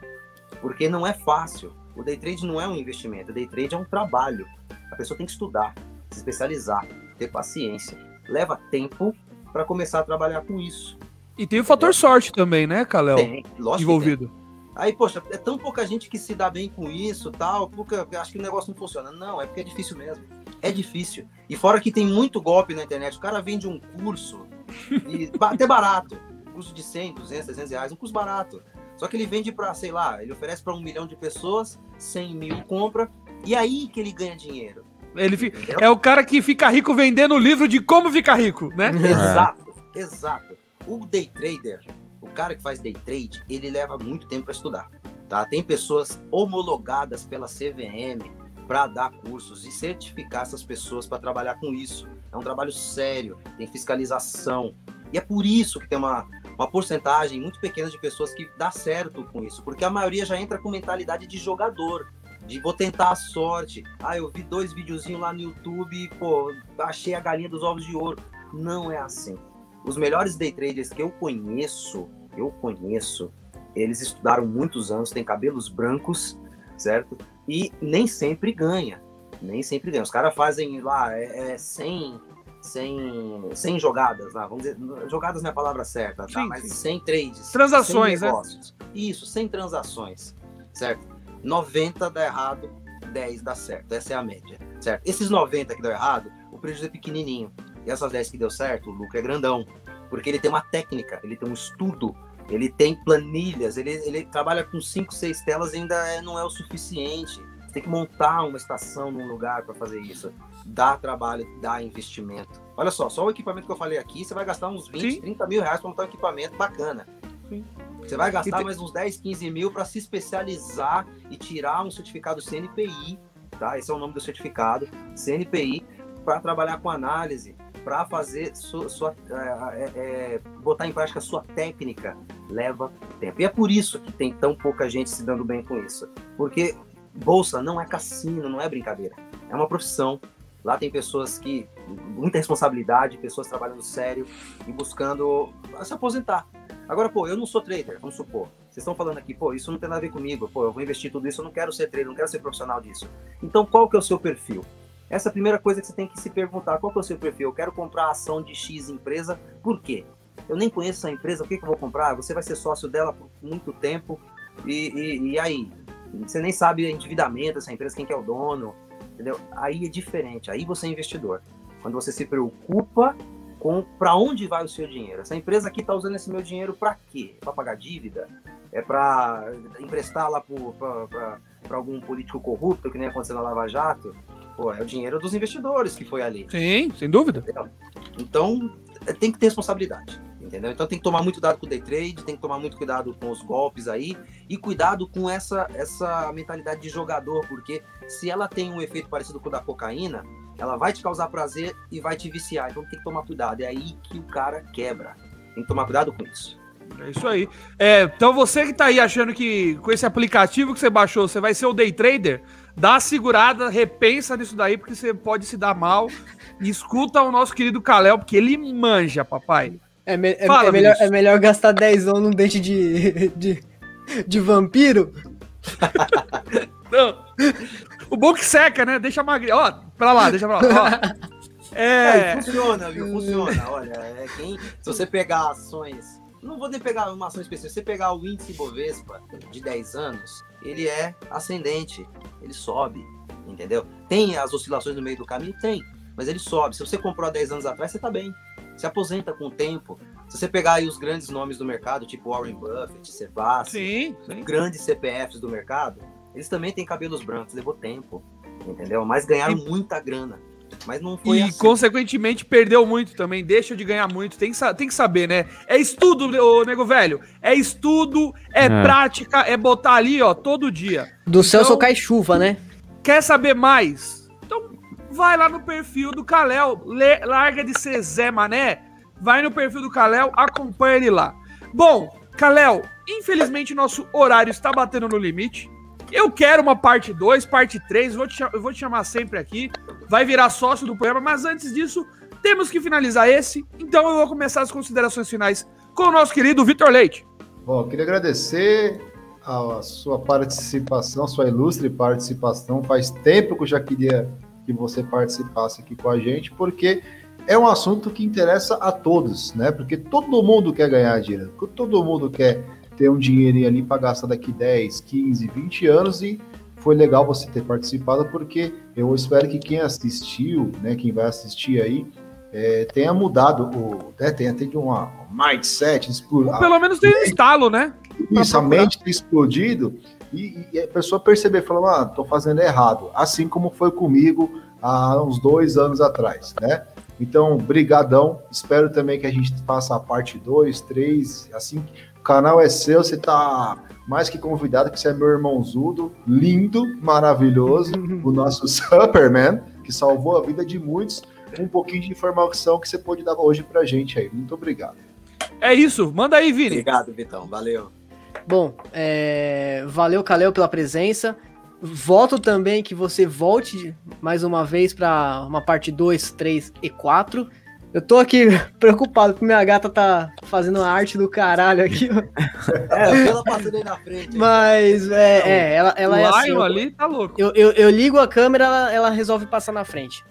[SPEAKER 5] Porque não é fácil. O day trade não é um investimento, o day trade é um trabalho. A pessoa tem que estudar, se especializar, ter paciência. Leva tempo para começar a trabalhar com isso.
[SPEAKER 1] E tem o fator sorte também, né, Kalel? Tem, lógico envolvido.
[SPEAKER 5] Aí, poxa, é tão pouca gente que se dá bem com isso, tal, porque acho que o negócio não funciona. Não, é porque é difícil mesmo. É difícil. E fora que tem muito golpe na internet. O cara vende um curso, e, até barato, curso de 100, 200, 300 reais, um curso barato. Só que ele vende para, sei lá, ele oferece para um milhão de pessoas, 100 mil compra, e aí que ele ganha dinheiro.
[SPEAKER 1] Ele é o cara que fica rico vendendo o livro de como ficar rico, né?
[SPEAKER 5] Exato, exato. O day trader, o cara que faz day trade, ele leva muito tempo para estudar. Tá? Tem pessoas homologadas pela CVM para dar cursos e certificar essas pessoas para trabalhar com isso. É um trabalho sério, tem fiscalização. E é por isso que tem uma, uma porcentagem muito pequena de pessoas que dá certo com isso, porque a maioria já entra com mentalidade de jogador de vou tentar a sorte. Ah, eu vi dois videozinhos lá no YouTube pô, achei a galinha dos ovos de ouro. Não é assim. Os melhores day traders que eu conheço, eu conheço, eles estudaram muitos anos, têm cabelos brancos, certo? E nem sempre ganha. Nem sempre ganha. Os caras fazem lá é, é 100, 100, 100 jogadas, lá, vamos dizer, jogadas não é a palavra certa, tá? Sim, Mas sim. 100 trades.
[SPEAKER 1] Transações,
[SPEAKER 5] 100 né? Isso, 100 transações, certo? 90 dá errado, 10 dá certo. Essa é a média, certo? Esses 90 que deu errado, o prejuízo é pequenininho. E essas 10 que deu certo, o lucro é grandão. Porque ele tem uma técnica, ele tem um estudo, ele tem planilhas, ele, ele trabalha com 5, 6 telas e ainda é, não é o suficiente. Você tem que montar uma estação num lugar para fazer isso. Dá trabalho, dá investimento. Olha só, só o equipamento que eu falei aqui, você vai gastar uns 20, Sim. 30 mil reais para montar um equipamento bacana. Sim. Você vai gastar mais uns 10, 15 mil para se especializar e tirar um certificado CNPI, tá? Esse é o nome do certificado, CNPI, para trabalhar com análise. para fazer sua, sua é, é, botar em prática a sua técnica leva tempo. E é por isso que tem tão pouca gente se dando bem com isso. Porque bolsa não é cassino, não é brincadeira. É uma profissão. Lá tem pessoas que muita responsabilidade, pessoas trabalhando sério e buscando se aposentar. Agora, pô, eu não sou trader, vamos supor. Vocês estão falando aqui, pô, isso não tem nada a ver comigo. Pô, eu vou investir tudo isso, eu não quero ser trader, não quero ser profissional disso. Então, qual que é o seu perfil? Essa é a primeira coisa que você tem que se perguntar. Qual que é o seu perfil? Eu quero comprar a ação de X empresa, por quê? Eu nem conheço essa empresa, o que, que eu vou comprar? Você vai ser sócio dela por muito tempo, e, e, e aí? Você nem sabe o endividamento dessa empresa, quem que é o dono, entendeu? Aí é diferente, aí você é investidor. Quando você se preocupa com para onde vai o seu dinheiro. Essa empresa aqui está usando esse meu dinheiro para quê? Para pagar dívida? É para emprestar lá para algum político corrupto, que nem aconteceu na Lava Jato? Pô, é o dinheiro dos investidores que foi ali.
[SPEAKER 1] Sim, sem dúvida.
[SPEAKER 5] Então, é, tem que ter responsabilidade. Entendeu? Então tem que tomar muito cuidado com o day trade, tem que tomar muito cuidado com os golpes aí e cuidado com essa, essa mentalidade de jogador, porque se ela tem um efeito parecido com o da cocaína, ela vai te causar prazer e vai te viciar. Então tem que tomar cuidado. É aí que o cara quebra. Tem que tomar cuidado com isso.
[SPEAKER 1] É isso aí. É, então você que tá aí achando que com esse aplicativo que você baixou, você vai ser o day trader, dá uma segurada, repensa nisso daí, porque você pode se dar mal. E escuta o nosso querido Kalel, porque ele manja, papai.
[SPEAKER 4] É, me é, Fala, é melhor, é melhor gastar 10 anos num dente de, de, de vampiro?
[SPEAKER 1] Não. O bom que seca, né? Deixa magrinho. Ó, pra lá, deixa pra lá. Ó.
[SPEAKER 5] É... é... funciona, viu? Funciona. Olha, é quem. Se você pegar ações. Não vou nem pegar uma ação específica. Se você pegar o índice Bovespa de 10 anos, ele é ascendente. Ele sobe. Entendeu? Tem as oscilações no meio do caminho? Tem. Mas ele sobe. Se você comprou há 10 anos atrás, você tá bem. Se aposenta com o tempo. Se você pegar aí os grandes nomes do mercado, tipo Warren Buffett, Sebastian, grandes CPFs do mercado, eles também têm cabelos brancos, levou tempo, entendeu? Mas ganharam e... muita grana. Mas não foi
[SPEAKER 1] E, assim. consequentemente, perdeu muito também, deixa de ganhar muito. Tem que, tem que saber, né? É estudo, ô, nego velho. É estudo, é, é, prática, é botar ali, ó, todo dia.
[SPEAKER 4] Do céu só então, cai chuva, né?
[SPEAKER 1] Quer saber mais? Então, vai lá no perfil do Kalel, larga de ser Zé Mané, vai no perfil do Kalel, acompanha ele lá. Bom, Kalel, infelizmente nosso horário está batendo no limite. Eu quero uma parte 2, parte 3, vou te, eu vou te chamar sempre aqui. Vai virar sócio do programa, mas antes disso, temos que finalizar esse. Então eu vou começar as considerações finais com o nosso querido Vitor Leite.
[SPEAKER 3] Bom, queria agradecer a sua participação, a sua ilustre participação. Faz tempo que eu já queria que você participasse aqui com a gente, porque é um assunto que interessa a todos, né? Porque todo mundo quer ganhar dinheiro, todo mundo quer ter um dinheirinho ali para gastar daqui 10, 15, 20 anos e foi legal você ter participado porque eu espero que quem assistiu, né, quem vai assistir aí, é, tenha mudado o, né, tenha tido uma mindset,
[SPEAKER 1] explodido. Pelo menos tem um estalo, né?
[SPEAKER 3] Isso, a mente ter explodido e, e, a pessoa perceber, falar, ah, tô fazendo errado, assim como foi comigo há uns dois anos atrás, né? Então, brigadão. Espero também que a gente faça a parte 2, 3, assim canal é seu, você tá mais que convidado, que você é meu irmãozudo, lindo, maravilhoso, o nosso Superman, que salvou a vida de muitos. Um pouquinho de informação que você pôde dar hoje pra gente aí. Muito obrigado.
[SPEAKER 1] É isso, manda aí, Vini.
[SPEAKER 5] Obrigado, Vitão, valeu.
[SPEAKER 4] Bom, é... valeu, Caleu, pela presença. Voto também que você volte mais uma vez para uma parte 2, 3 e 4. Eu tô aqui preocupado porque minha gata tá fazendo a arte do caralho aqui.
[SPEAKER 5] É, ela passando aí na frente.
[SPEAKER 4] Mas, é, é ela, ela
[SPEAKER 1] é
[SPEAKER 4] assim.
[SPEAKER 1] Eu, ali tá louco.
[SPEAKER 4] Eu, eu, eu, ligo a câmera, ela, ela resolve passar na frente.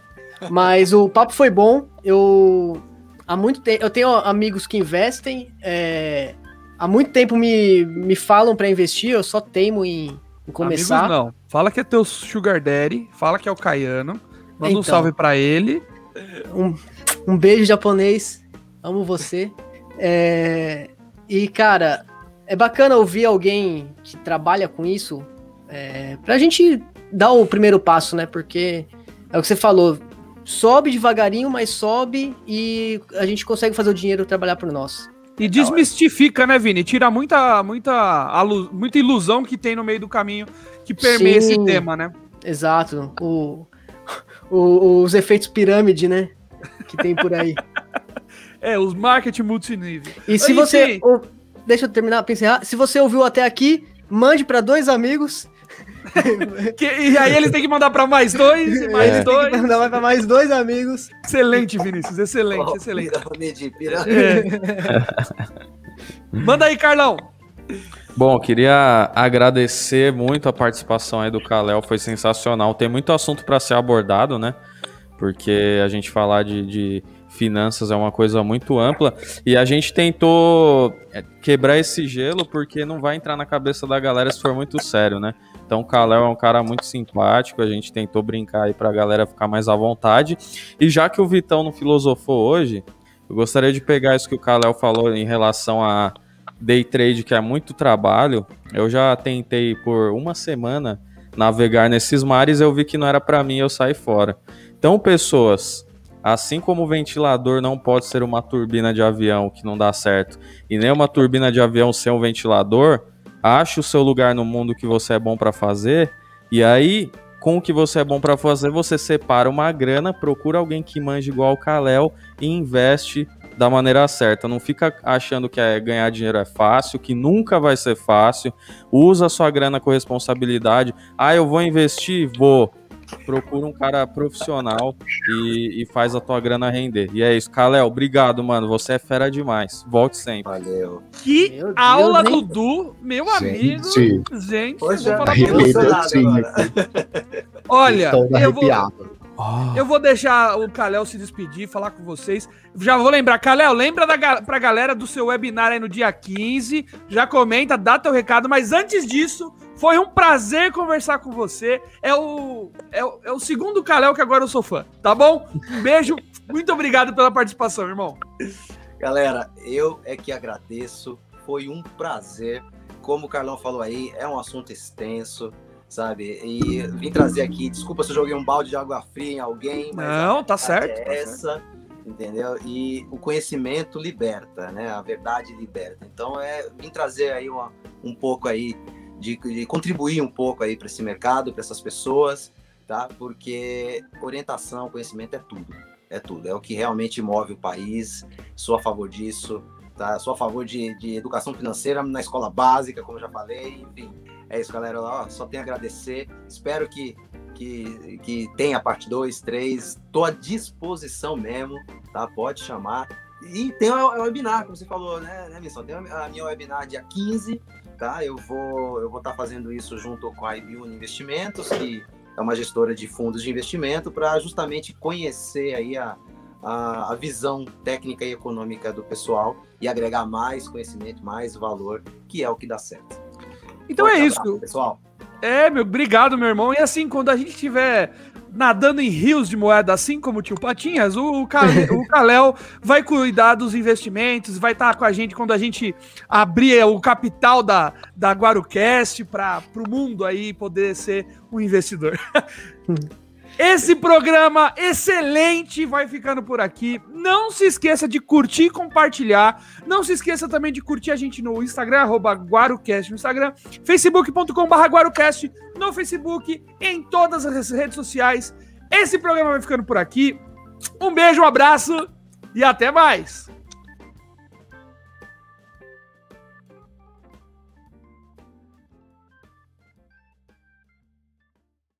[SPEAKER 4] Mas o papo foi bom. Eu. Há muito tempo. Eu tenho amigos que investem. É, há muito tempo me, me falam para investir, eu só teimo em, em começar.
[SPEAKER 1] Amigos não. Fala que é teu Sugar Daddy, fala que é o Caiano. Manda então, um salve para ele.
[SPEAKER 4] Um, um beijo japonês. Amo você. É... E, cara, é bacana ouvir alguém que trabalha com isso é... pra gente dar o primeiro passo, né? Porque é o que você falou. Sobe devagarinho, mas sobe e a gente consegue fazer o dinheiro trabalhar por nós.
[SPEAKER 1] E desmistifica, né, Vini? Tira muita, muita, muita ilusão que tem no meio do caminho que permeia Sim, esse tema, né?
[SPEAKER 4] Exato. O, o, os efeitos pirâmide, né? que tem por aí.
[SPEAKER 1] É, os marketing multinível.
[SPEAKER 4] E se você. Ou, deixa eu terminar pra encerrar. Se você ouviu até aqui, mande para dois amigos.
[SPEAKER 1] que, e aí eles têm que mandar para mais dois e mais é. dois. Tem
[SPEAKER 4] mandar para mais dois amigos.
[SPEAKER 1] Excelente, Vinícius. Excelente, oh, excelente. Pirâmide, pirâmide. É. Manda aí, Carlão.
[SPEAKER 2] Bom, queria agradecer muito a participação aí do Kalel, foi sensacional. Tem muito assunto para ser abordado, né? Porque a gente falar de, de finanças é uma coisa muito ampla e a gente tentou quebrar esse gelo porque não vai entrar na cabeça da galera se for muito sério, né? Então o Kalel é um cara muito simpático, a gente tentou brincar aí pra galera ficar mais à vontade. E já que o Vitão não filosofou hoje, eu gostaria de pegar isso que o Kalel falou em relação a day trade, que é muito trabalho. Eu já tentei por uma semana navegar nesses mares, eu vi que não era para mim, eu saí fora. Então, pessoas, assim como o ventilador não pode ser uma turbina de avião que não dá certo, e nem uma turbina de avião ser um ventilador, ache o seu lugar no mundo que você é bom para fazer, e aí, com o que você é bom para fazer, você separa uma grana, procura alguém que manje igual o Kalel e investe da maneira certa. Não fica achando que é, ganhar dinheiro é fácil, que nunca vai ser fácil. Usa sua grana com responsabilidade. Ah, eu vou investir? Vou. Procura um cara profissional e, e faz a tua grana render. E é isso. Kalel, obrigado, mano. Você é fera demais. Volte sempre.
[SPEAKER 1] Valeu. Que Deus, aula do Du, meu amigo. Gente, gente
[SPEAKER 3] Poxa, vou falar
[SPEAKER 1] Olha, eu vou, Oh. Eu vou deixar o Kalel se despedir, falar com vocês. Já vou lembrar, Kalel, lembra da, pra galera do seu webinar aí no dia 15. Já comenta, dá teu recado. Mas antes disso, foi um prazer conversar com você. É o, é o, é o segundo Kalel que agora eu sou fã, tá bom? Um beijo, muito obrigado pela participação, irmão.
[SPEAKER 5] Galera, eu é que agradeço. Foi um prazer. Como o Carlão falou aí, é um assunto extenso sabe? E vim trazer aqui, desculpa se eu joguei um balde de água fria em alguém,
[SPEAKER 1] mas não, tá certo.
[SPEAKER 5] É essa, entendeu? E o conhecimento liberta, né? A verdade liberta. Então é vim trazer aí uma, um pouco aí de, de contribuir um pouco aí para esse mercado, para essas pessoas, tá? Porque orientação, conhecimento é tudo, é tudo. É o que realmente move o país. Sou a favor disso. Tá? Sou a favor de, de educação financeira na escola básica, como já falei, enfim é isso, galera. Ó, só tenho a agradecer. Espero que, que, que tenha parte 2, 3. Estou à disposição mesmo, tá? Pode chamar. E tem o webinar, como você falou, né, né Missão? Tem a minha webinar dia 15, tá? Eu vou eu vou estar tá fazendo isso junto com a Ibiune Investimentos, que é uma gestora de fundos de investimento, para justamente conhecer aí a, a, a, visão técnica e econômica do pessoal e agregar mais conhecimento, mais valor, que é o que dá certo.
[SPEAKER 1] Então Forte é isso. Abraço, pessoal. É, meu, obrigado, meu irmão. E assim, quando a gente tiver nadando em rios de moeda, assim como o tio Patinhas, o, o, Kalel vai cuidar dos investimentos, vai estar com a gente quando a gente abrir o capital da, da Guarucast para o mundo aí poder ser um investidor. Esse programa excelente vai ficando por aqui. Não se esqueça de curtir e compartilhar. Não se esqueça também de curtir a gente no Instagram, arroba no Instagram, facebook.com.br GuaruCast no Facebook, em todas as redes sociais. Esse programa vai ficando por aqui. Um beijo, um abraço e até mais!